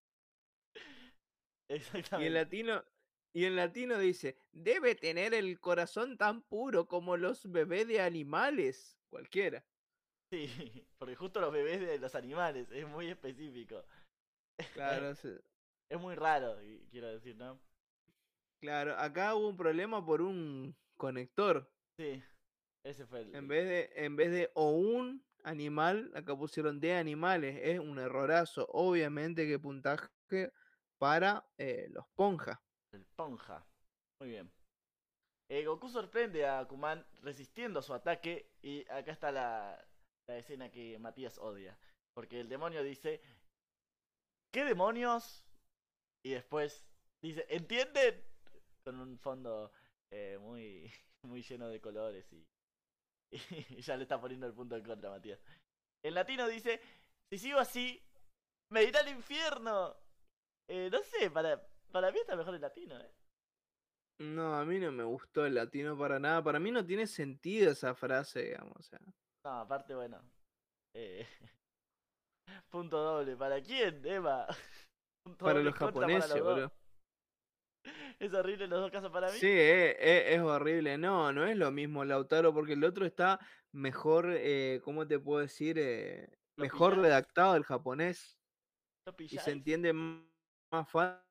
Y en Exactamente. latino, y en latino dice, debe tener el corazón tan puro como los bebés de animales. Cualquiera. Sí, porque justo los bebés de los animales, es muy específico. Claro, se- Es muy raro, quiero decir, ¿no? claro. Acá hubo un problema por un conector. Sí, ese fue el... En vez de, en vez de o un animal, acá pusieron de animales. Es un errorazo. Obviamente que puntaje para eh, los ponjas. El Ponja. Muy bien. Eh, Goku sorprende a Akuman resistiendo su ataque y acá está la, la escena que Matías odia. Porque el demonio dice, ¿qué demonios? Y después dice, ¿entienden? Con un fondo eh, muy, muy lleno de colores y, y ya le está poniendo el punto en contra a Matías. En latino dice, si sigo así, me iré al infierno. Eh, no sé, para, para mí está mejor el latino, ¿eh? No, a mí no me gustó el latino para nada. Para mí no tiene sentido esa frase, digamos. O sea. No, aparte, bueno. eh, punto doble. ¿Para quién, Emma? Punto Para doble los para japoneses, los boludo. Es horrible en los dos casos para mí. Sí, eh, eh, es horrible. No, no es lo mismo Lautaro, porque el otro está mejor, eh, ¿cómo te puedo decir? Eh, ¿Lo mejor pillás? redactado el japonés ¿Lo y se entiende más fácil.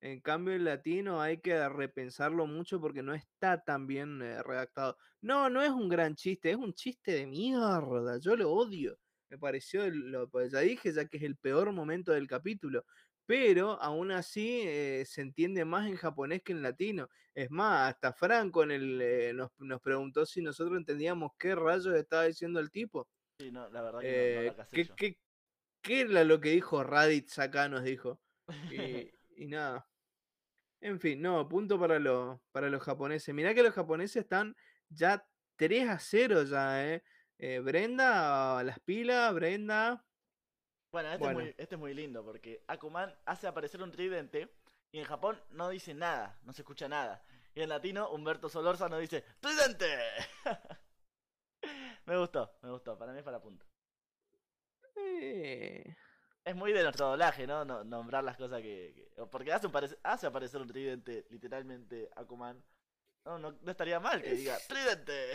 En cambio, el latino hay que repensarlo mucho porque no está tan bien eh, redactado. No, no es un gran chiste, es un chiste de mierda. Yo lo odio. Me pareció, lo, pues ya dije, ya que es el peor momento del capítulo. Pero aún así eh, se entiende más en japonés que en latino. Es más, hasta Franco en el, eh, nos, nos preguntó si nosotros entendíamos qué rayos estaba diciendo el tipo. Sí, no, la verdad que no, no la ¿qué, qué- qué era lo que dijo Raditz acá? Nos dijo. Y, y nada. En fin, no, punto para, los para los japoneses. Mirá que los japoneses están ya 3 a 0 ya, ¿eh? Eh, Brenda, las pilas, Brenda. Bueno este, Bueno. Es muy, este es muy lindo porque Akuman hace aparecer un tridente y en Japón no dice nada, no se escucha nada. Y en latino, Humberto Solórzano dice ¡Tridente! me gustó, me gustó, para mí es para punto. Eh, Es muy de nuestro doblaje, ¿no? No- nombrar las cosas que. que- Porque hace, un hace aparecer un tridente, literalmente, Akuman. No, no, no estaría mal que diga ¡Tridente!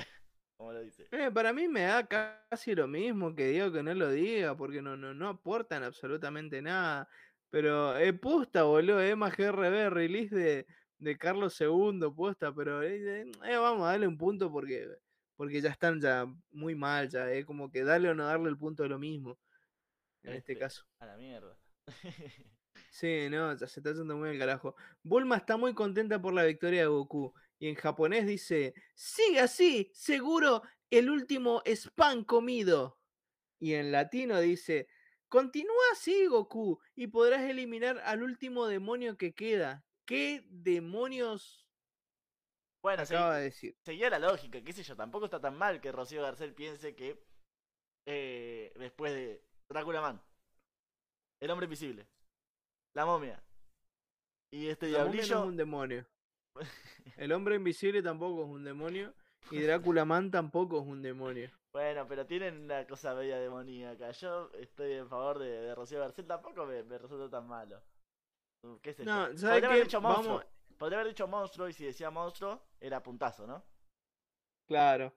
Como lo dice. eh, para mí me da casi lo mismo que digo que no lo diga, porque no, no, no aportan absolutamente nada. Pero eh, posta, boludo, Emma GRB, release de, de Carlos II, posta, pero eh, eh, vamos a darle un punto porque, porque ya están ya muy mal, ya, eh, como que darle o no darle el punto de lo mismo, en este Este, caso. A la mierda. Sí, no, ya se está yendo muy al carajo. Bulma está muy contenta por la victoria de Goku. Y en japonés dice, sigue así, seguro el último spam comido. Y en latino dice, continúa así, Goku, y podrás eliminar al último demonio que queda. ¿Qué demonios bueno, acaba de decir? seguía la lógica, qué sé yo, tampoco está tan mal que Rocío Garcel piense que eh, después de Drácula Man, El Hombre Invisible, La Momia y este La no es diablillo, un demonio. El hombre invisible tampoco es un demonio. Y Drácula Man tampoco es un demonio. bueno, pero tienen una cosa media demoníaca. Yo estoy en favor de, de Rocío Garcel, tampoco me, me resulta tan malo. Mm, ¿Qué sé yo? No, ¿sabes Podría haber qué? dicho monstruo. Vamos, Podría haber dicho monstruo y si decía monstruo, era puntazo, ¿no? Claro.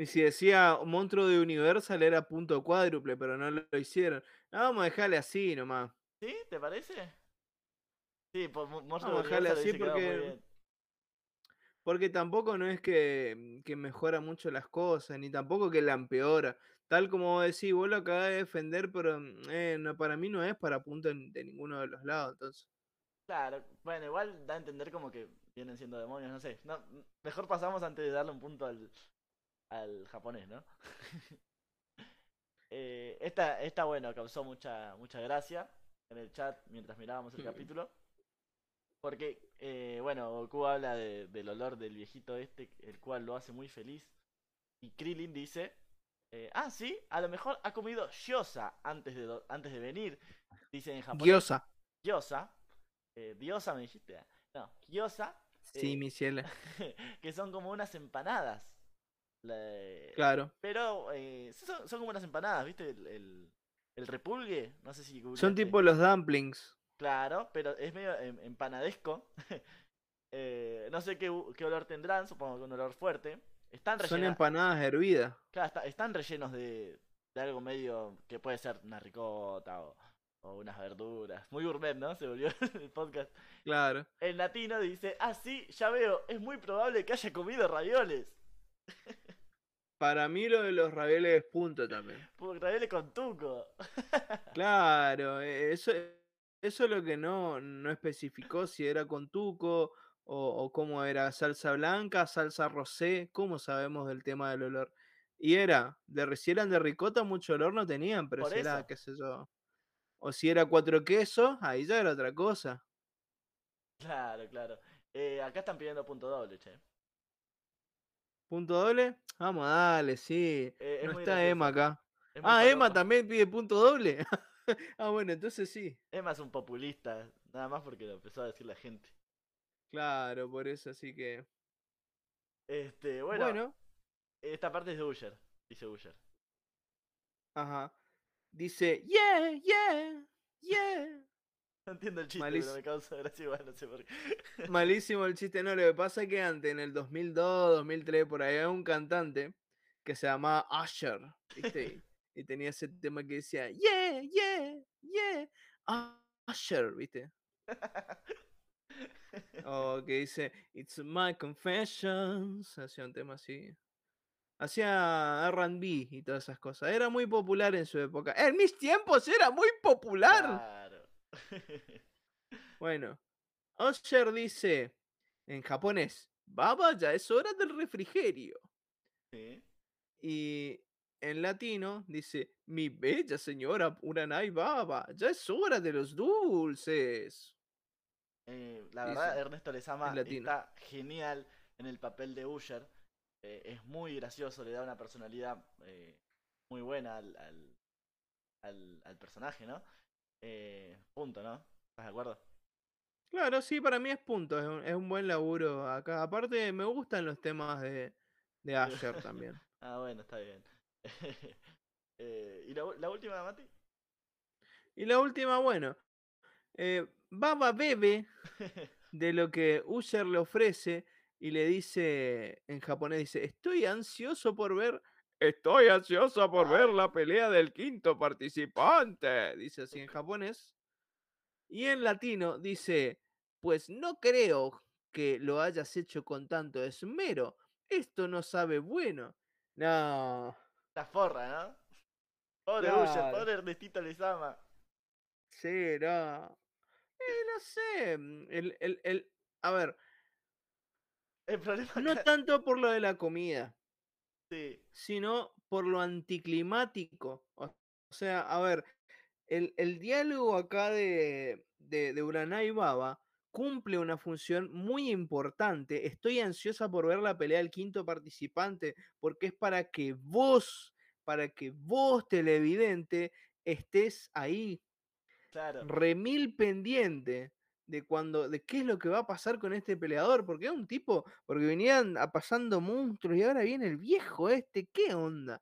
Y si decía monstruo de Universal era punto cuádruple, pero no lo, hicieron. No, vamos a dejarle así nomás. ¿Sí? ¿Te parece? Sí, mo- monstruo Vamos a de dejarle Universal así porque-. Porque tampoco no es que, que mejora mucho las cosas, ni tampoco que la empeora. Tal como vos decís, vos lo acabás de defender, pero mm, eh, no, para mí no es para punto de ninguno de los lados. Entonces, Claro, bueno, igual da a entender como que vienen siendo demonios, no sé. No, mejor pasamos antes de darle un punto al, al japonés, ¿no? Eh, esta, esta, bueno, causó mucha, mucha gracia en el chat mientras mirábamos el Mm. capítulo. Porque, eh, bueno, Goku habla de- del olor del viejito este, el cual lo hace muy feliz. Y Krillin dice, eh, ah, sí, a lo mejor ha comido gyoza antes de, antes de venir. Dice en japonés Gyoza. gyoza, eh, diosa me dijiste, no, gyoza, Sí, mi cielo. que son como unas empanadas. La- Claro. Pero eh, son, son como unas empanadas, ¿viste? El, el, el repulgue, no sé si Son tipo los dumplings. Claro, pero es medio em- empanadesco. Eh, no sé qué, qué olor tendrán, supongo que un olor fuerte. Están Son rellenas, empanadas hervidas. claro, está- están rellenos de, de algo medio que puede ser una ricota o, o unas verduras. Muy gourmet, ¿no? Se volvió el podcast. Claro. El latino dice, ah, sí, ya veo, es muy probable que haya comido ravioles. Para mí lo de los ravioles es punto también. Ravioles con tuco. Claro, e- eso, eso es lo que no, no especificó si era con tuco o, o cómo era salsa blanca, salsa rosé, cómo sabemos del tema del olor. Y era, de si eran de ricota, mucho olor no tenían, pero si era, qué sé yo. O si era cuatro quesos, ahí ya era otra cosa. Claro, claro. Eh, acá están pidiendo punto doble, che. ¿Punto doble? Vamos, dale, sí. Eh, no está. Emma acá. Es Ah, Emma también pide punto doble. ah, bueno, entonces sí. Emma es un populista, nada más porque lo empezó a decir la gente. Claro, por eso, así que. Este, bueno, bueno esta parte es de Usher, dice Usher. Ajá. Dice, yeah, yeah, yeah. No entiendo el chiste, Malísimo. pero me causa gracia igual, no sé por qué. Malísimo el chiste. No, lo que pasa es que antes, en el 2002, 2003, por ahí había un cantante que se llamaba Usher, ¿viste? Y, tenía ese tema que decía, yeah, yeah, yeah, Usher, ¿viste? O que dice, it's my confessions. Hacía un tema así. Hacía RB y todas esas cosas. Era muy popular en su época. En mis tiempos era muy popular. Claro. Bueno, Usher dice en japonés, Baba, ya es hora del refrigerio. Y en latino dice, mi bella señora Uranai Baba, ya es hora de los dulces. Eh, la Dice, verdad, Ernesto Lezama está genial en el papel de Usher. eh, es muy gracioso, le da una personalidad eh, muy buena al, al, al, al personaje, ¿no? Eh, punto, ¿no? ¿Estás de acuerdo? Claro, sí, para mí es punto, es un, es un buen laburo acá. Aparte, me gustan los temas de, de Asher también. ah, bueno, está bien. Eh, ¿Y la, la última, Mati? Y la última, bueno, eh, Baba bebe de lo que Usher le ofrece y le dice, en japonés, dice, estoy ansioso por ver, estoy ansioso por ver la pelea del quinto participante, dice así en japonés. Y en latino dice, pues no creo que lo hayas hecho con tanto esmero, esto no sabe bueno. No, La forra, ¿no? Pobre Claro. Usher, pobre Ernestito Lezama. sí, no. Eh, no sé, mm, el, el, el, a ver, El problema no acá- tanto por lo de la comida. Sí, sino por lo anticlimático. O sea, a ver, el, el diálogo acá de, de, de Uranai Baba cumple una función muy importante. Estoy ansiosa por ver la pelea del quinto participante, porque es para que vos, para que vos, televidente, estés ahí, claro. remil pendiente de cuando, de qué es lo que va a pasar con este peleador, porque es un tipo, porque venían a pasando monstruos y ahora viene el viejo este, ¿qué onda?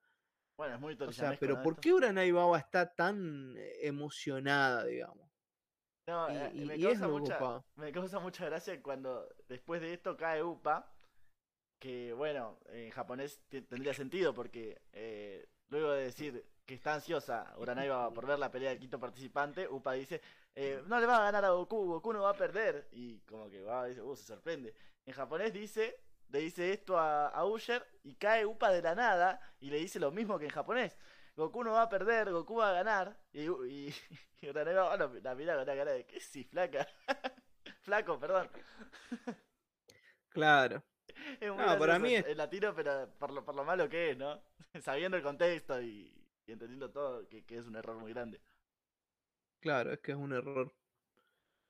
Bueno, es muy O sea, pero ¿no? ¿por esto? qué Uranai Baba está tan eh, emocionada, digamos? No, Y, eh, y- me, y causa mucha, me causa mucha gracia cuando después de esto cae Upa, que bueno, en japonés te- tendría sentido porque eh, luego de decir que está ansiosa Uranaiba por ver la pelea del quinto participante, Upa dice, eh, no le va a ganar a Goku, Goku no va a perder, y como que va, dice, uh, se sorprende. En japonés dice, le dice esto a, a Usher y cae Upa de la nada y le dice lo mismo que en japonés. Goku no va a perder, Goku va a ganar. Y, y, y bueno, la mira con una cara de, ¿qué sí, flaca? Flaco, perdón. Claro. Es muy No, para mí es- el latino, pero por lo, por lo malo que es, ¿no? Sabiendo el contexto y, y entendiendo todo, que, que es un error muy grande. Claro, es que es un error.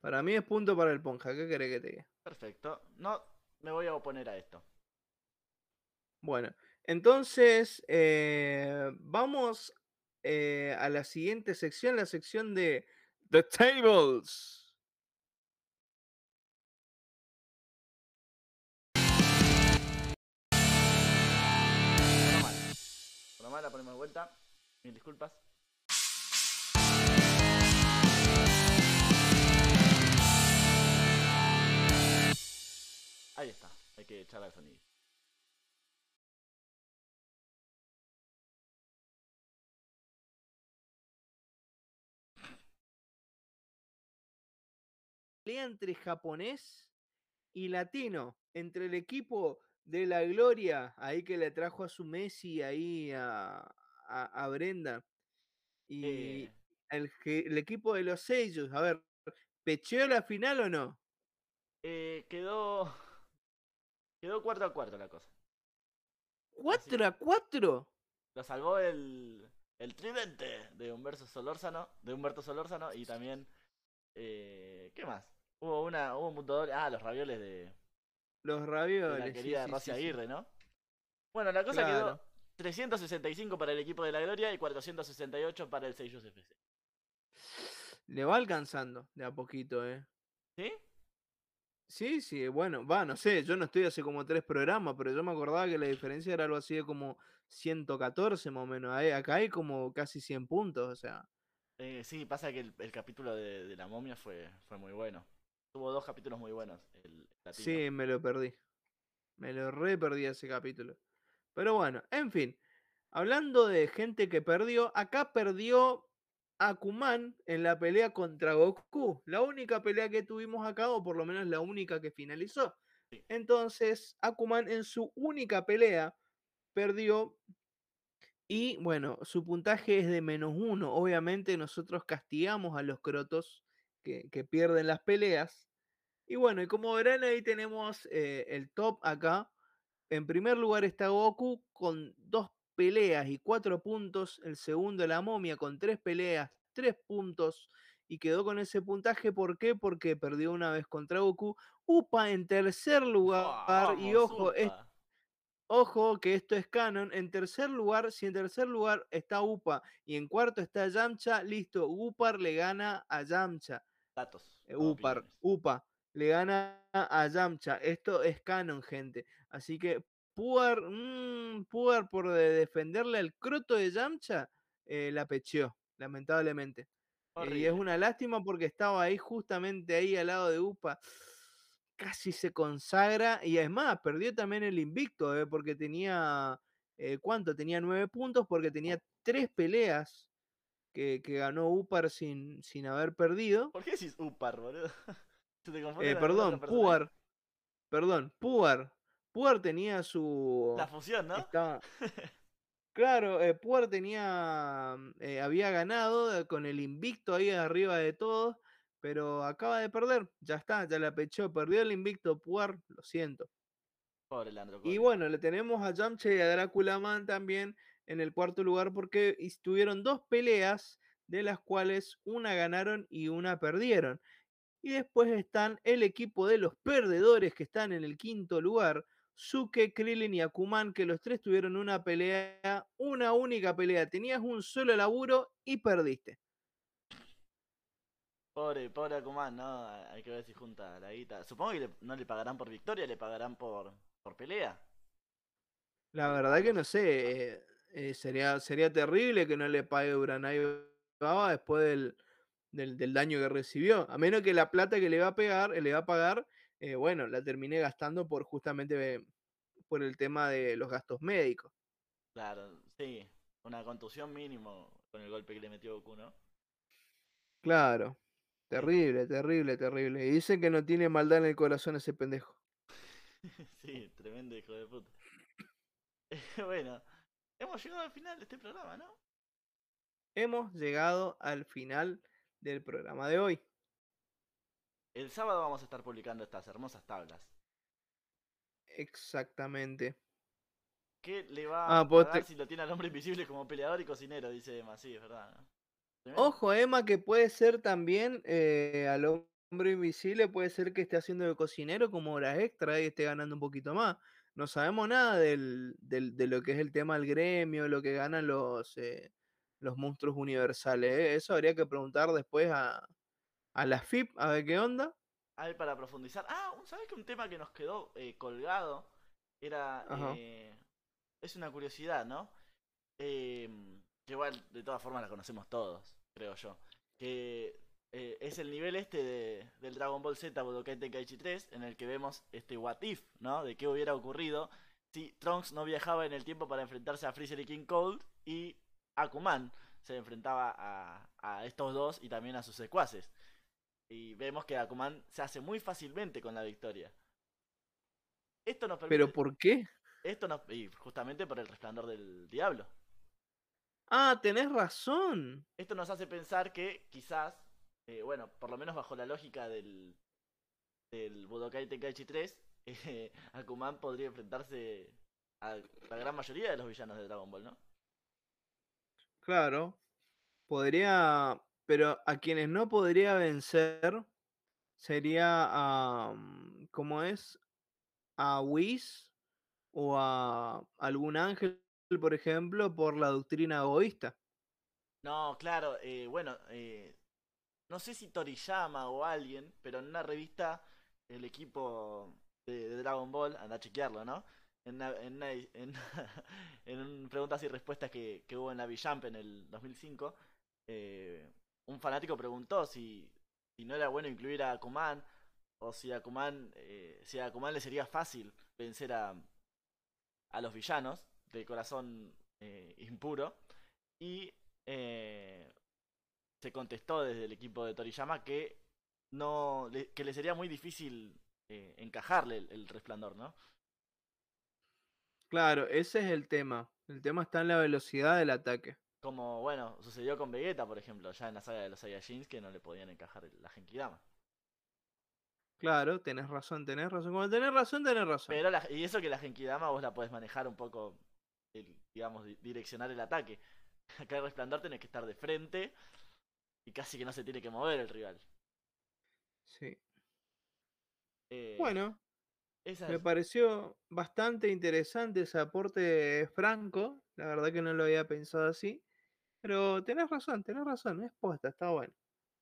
Para mí es punto para el Ponja, ¿qué querés que te diga? Perfecto. No me voy a oponer a esto. Bueno, entonces eh, vamos eh, a la siguiente sección, la sección de The Tables. La ponemos de vuelta. Mil disculpas. Ahí está. Hay que echarle el sonido. entre japonés y latino, entre el equipo de la Gloria, ahí que le trajo a su Messi ahí a, a, a Brenda, y Eh, el, el equipo de los sellos. A ver, ¿pecheó la final o no? eh, quedó. Quedó cuarto a cuarto la cosa. ¿4 a 4? Lo salvó el, el tridente de Humberto Solórzano, de Humberto Solórzano y también eh, ¿qué más? Hubo una hubo un doble, ah, los ravioles de, Los de ravioles. la querida sí, Rosy sí, sí. Aguirre, ¿no? Bueno, la cosa Claro. quedó 365 para el equipo de la Gloria y 468 para el Seiyus FC. Le va alcanzando de a poquito, ¿eh? ¿Sí? Sí, sí, bueno, va, no sé, yo no estoy hace como tres programas, pero yo me acordaba que la diferencia era algo así de como 114 más o menos. ahí- Acá hay como casi 100 puntos, o sea. Eh, sí, pasa que el, el capítulo de, de la momia fue, fue muy bueno. Tuvo dos capítulos muy buenos. El. Sí, me lo perdí. Me lo re perdí ese capítulo. Pero bueno, en fin. Hablando de gente que perdió, acá perdió Akuman en la pelea contra Goku. La única pelea que tuvimos acá, o por lo menos la única que finalizó. Entonces, Akuman en su única pelea perdió. Y bueno, su puntaje es de menos uno. Obviamente nosotros castigamos a los crotos que, que pierden las peleas. Y bueno, y como verán ahí tenemos eh, el top acá. En primer lugar está Goku con dos peleas y cuatro puntos. El segundo la momia con tres peleas, tres puntos. Y quedó con ese puntaje. ¿Por qué? Porque perdió una vez contra Goku. Upa en tercer lugar. y ojo, es-. Ojo que esto es canon. En tercer lugar, si en tercer lugar está UPA y en cuarto está Yamcha, listo. UPAR le gana a Yamcha. Datos. Eh, UPAR. UPA le gana a Yamcha. Esto es canon, gente. Así que Puar, mm, Puar por de- defenderle al croto de Yamcha, eh, la pecheó, lamentablemente. Eh, y es una lástima porque estaba ahí justamente ahí al lado de UPA. Casi se consagra y es más, perdió también el invicto, eh, porque tenía, eh, ¿cuánto? Tenía nueve puntos porque tenía tres peleas que, que ganó Upar sin, sin haber perdido. ¿Por qué decís Upar, boludo? ¿Se te confunde Eh, perdón? Puar. Perdón, Puar. Puar tenía su. La fusión, ¿no? Estaba... Claro, eh, Puar tenía. mm, eh, había ganado eh, con el invicto ahí arriba de todos, pero acaba de perder. Ya está, ya la pechó. Perdió el invicto Puar, lo siento. Pobre Landro Y Coria. bueno, le tenemos a Yamcha y a Drácula Man también en el cuarto lugar porque tuvieron dos peleas de las cuales una ganaron y una perdieron. Y después están el equipo de los perdedores que están en el quinto lugar, Suke, Krillin y Akuman, que los tres tuvieron una pelea, una única pelea. Tenías un solo laburo y perdiste. Pobre, pobre Akuman, ¿no? Hay que ver si junta la guita. Supongo que le- no le pagarán por victoria, le pagarán por, por pelea. La verdad que no sé, eh, eh, sería, sería terrible que no le pague Uranai Baba después del, del, del daño que recibió. A menos que la plata que le va a pegar, le va a pagar, eh, bueno, la terminé gastando por justamente por el tema de los gastos médicos. Claro, sí. Una contusión mínimo con el golpe que le metió Goku, ¿no? Claro, terrible, terrible, terrible. Y dicen que no tiene maldad en el corazón ese pendejo. sí, tremendo hijo de puta. bueno, hemos llegado al final de este programa, ¿no? Hemos llegado al final del programa de hoy. El sábado vamos a estar publicando estas hermosas tablas. Exactamente. ¿Qué le va Ah, a te- si lo tiene al hombre invisible como peleador y cocinero? Dice Emma, sí, es verdad. Ojo, Emma, que puede ser también eh, al hombre invisible, puede ser que esté haciendo de cocinero como horas extra y esté ganando un poquito más. No sabemos nada del, del- de lo que es el tema del gremio, lo que ganan los, eh, los monstruos universales. ¿eh? Eso habría que preguntar después a, a la FIP, a ver qué onda. Hay para profundizar. Ah, ¿sabes que un tema que nos quedó eh, colgado era. Eh, es una curiosidad, ¿no? Eh, que igual, de todas formas, la conocemos todos, creo yo. Que eh, es el nivel este de- del Dragon Ball Z Budokai Tenkaichi 3, en el que vemos este what if, ¿no? De qué hubiera ocurrido si Trunks no viajaba en el tiempo para enfrentarse a Freezer y King Cold y Akuman se enfrentaba a, a estos dos y también a sus secuaces. Y vemos que Akuman se hace muy fácilmente con la victoria. Esto nos permite. ¿Pero por qué? Esto nos. Y justamente por el resplandor del diablo. Ah, tenés razón. Esto nos hace pensar que quizás. eh, bueno, por lo menos bajo la lógica del. Del Budokai Tenkaichi 3. eh, Akuman podría enfrentarse a la gran mayoría de los villanos de Dragon Ball, ¿no? Claro. Podría. Pero a quienes no podría vencer sería a. mm, ¿Cómo es? A Whis o a algún ángel, por ejemplo, por la doctrina egoísta. No, claro, eh, bueno, eh, no sé si Toriyama o alguien, pero en una revista, el equipo de, Dragon Ball, anda a chequearlo, ¿no? En, una- en, en, en un preguntas y respuestas que, que hubo en la Villamp en el 2005, eh, un fanático preguntó si, no era bueno incluir a Akuman o si a Akuman, eh, si a le sería fácil vencer a, a los villanos de corazón eh, impuro. Y eh, se contestó desde el equipo de Toriyama que no que le sería muy difícil encajarle el, el resplandor, ¿no? Claro, ese es el tema. El tema está en la velocidad del ataque. Como, bueno, sucedió con Vegeta, por ejemplo, ya en la saga de los Saiyajins, que no le podían encajar la Genkidama. Claro, tenés razón, tenés razón. Cuando tenés razón, tenés razón. Pero, la- y eso que la Genkidama vos la podés manejar un poco, el- digamos, di- direccionar el ataque. Acá el resplandor tenés que estar de frente y casi que no se tiene que mover el rival. Sí. Eh, Bueno, Me pareció bastante interesante ese aporte de Franco. La verdad que no lo había pensado así. Pero tenés razón, tenés razón, es posta, está bueno.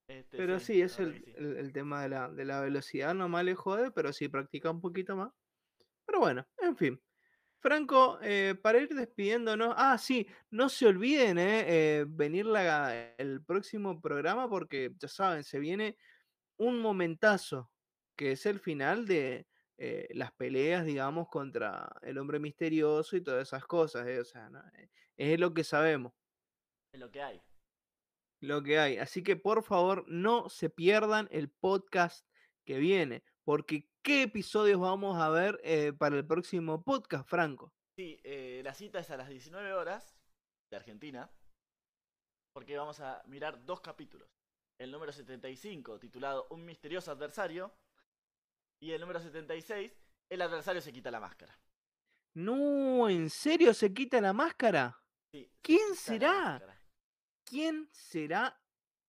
Este, Pero sí, es el, sí. el- el tema de la, de la velocidad, no más le jode, pero sí practica un poquito más. Pero bueno, en fin. Franco, eh, para ir despidiéndonos, ah, sí, no se olviden, eh, eh, venir la- el próximo programa porque ya saben, se viene un momentazo, que es el final de eh, las peleas, digamos, contra el hombre misterioso y todas esas cosas, eh, o sea, ¿no? Es lo que sabemos lo que hay. lo que hay. Así que por favor no se pierdan el podcast que viene, porque ¿qué episodios vamos a ver eh, para el próximo podcast, Franco? Sí, eh, la cita es a las 19 horas de Argentina. Porque vamos a mirar dos capítulos. El número 75, titulado Un misterioso adversario. Y el número 76, El adversario se quita la máscara. No, ¿en serio se quita la máscara? Sí, se ¿Quién será? ¿Quién será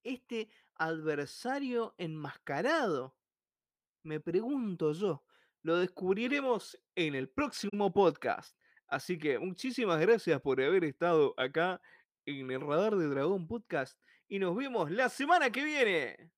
este adversario enmascarado? Me pregunto yo. Lo descubriremos en el próximo podcast. Así que muchísimas gracias por haber estado acá en el Radar de Dragón Podcast y nos vemos la semana que viene.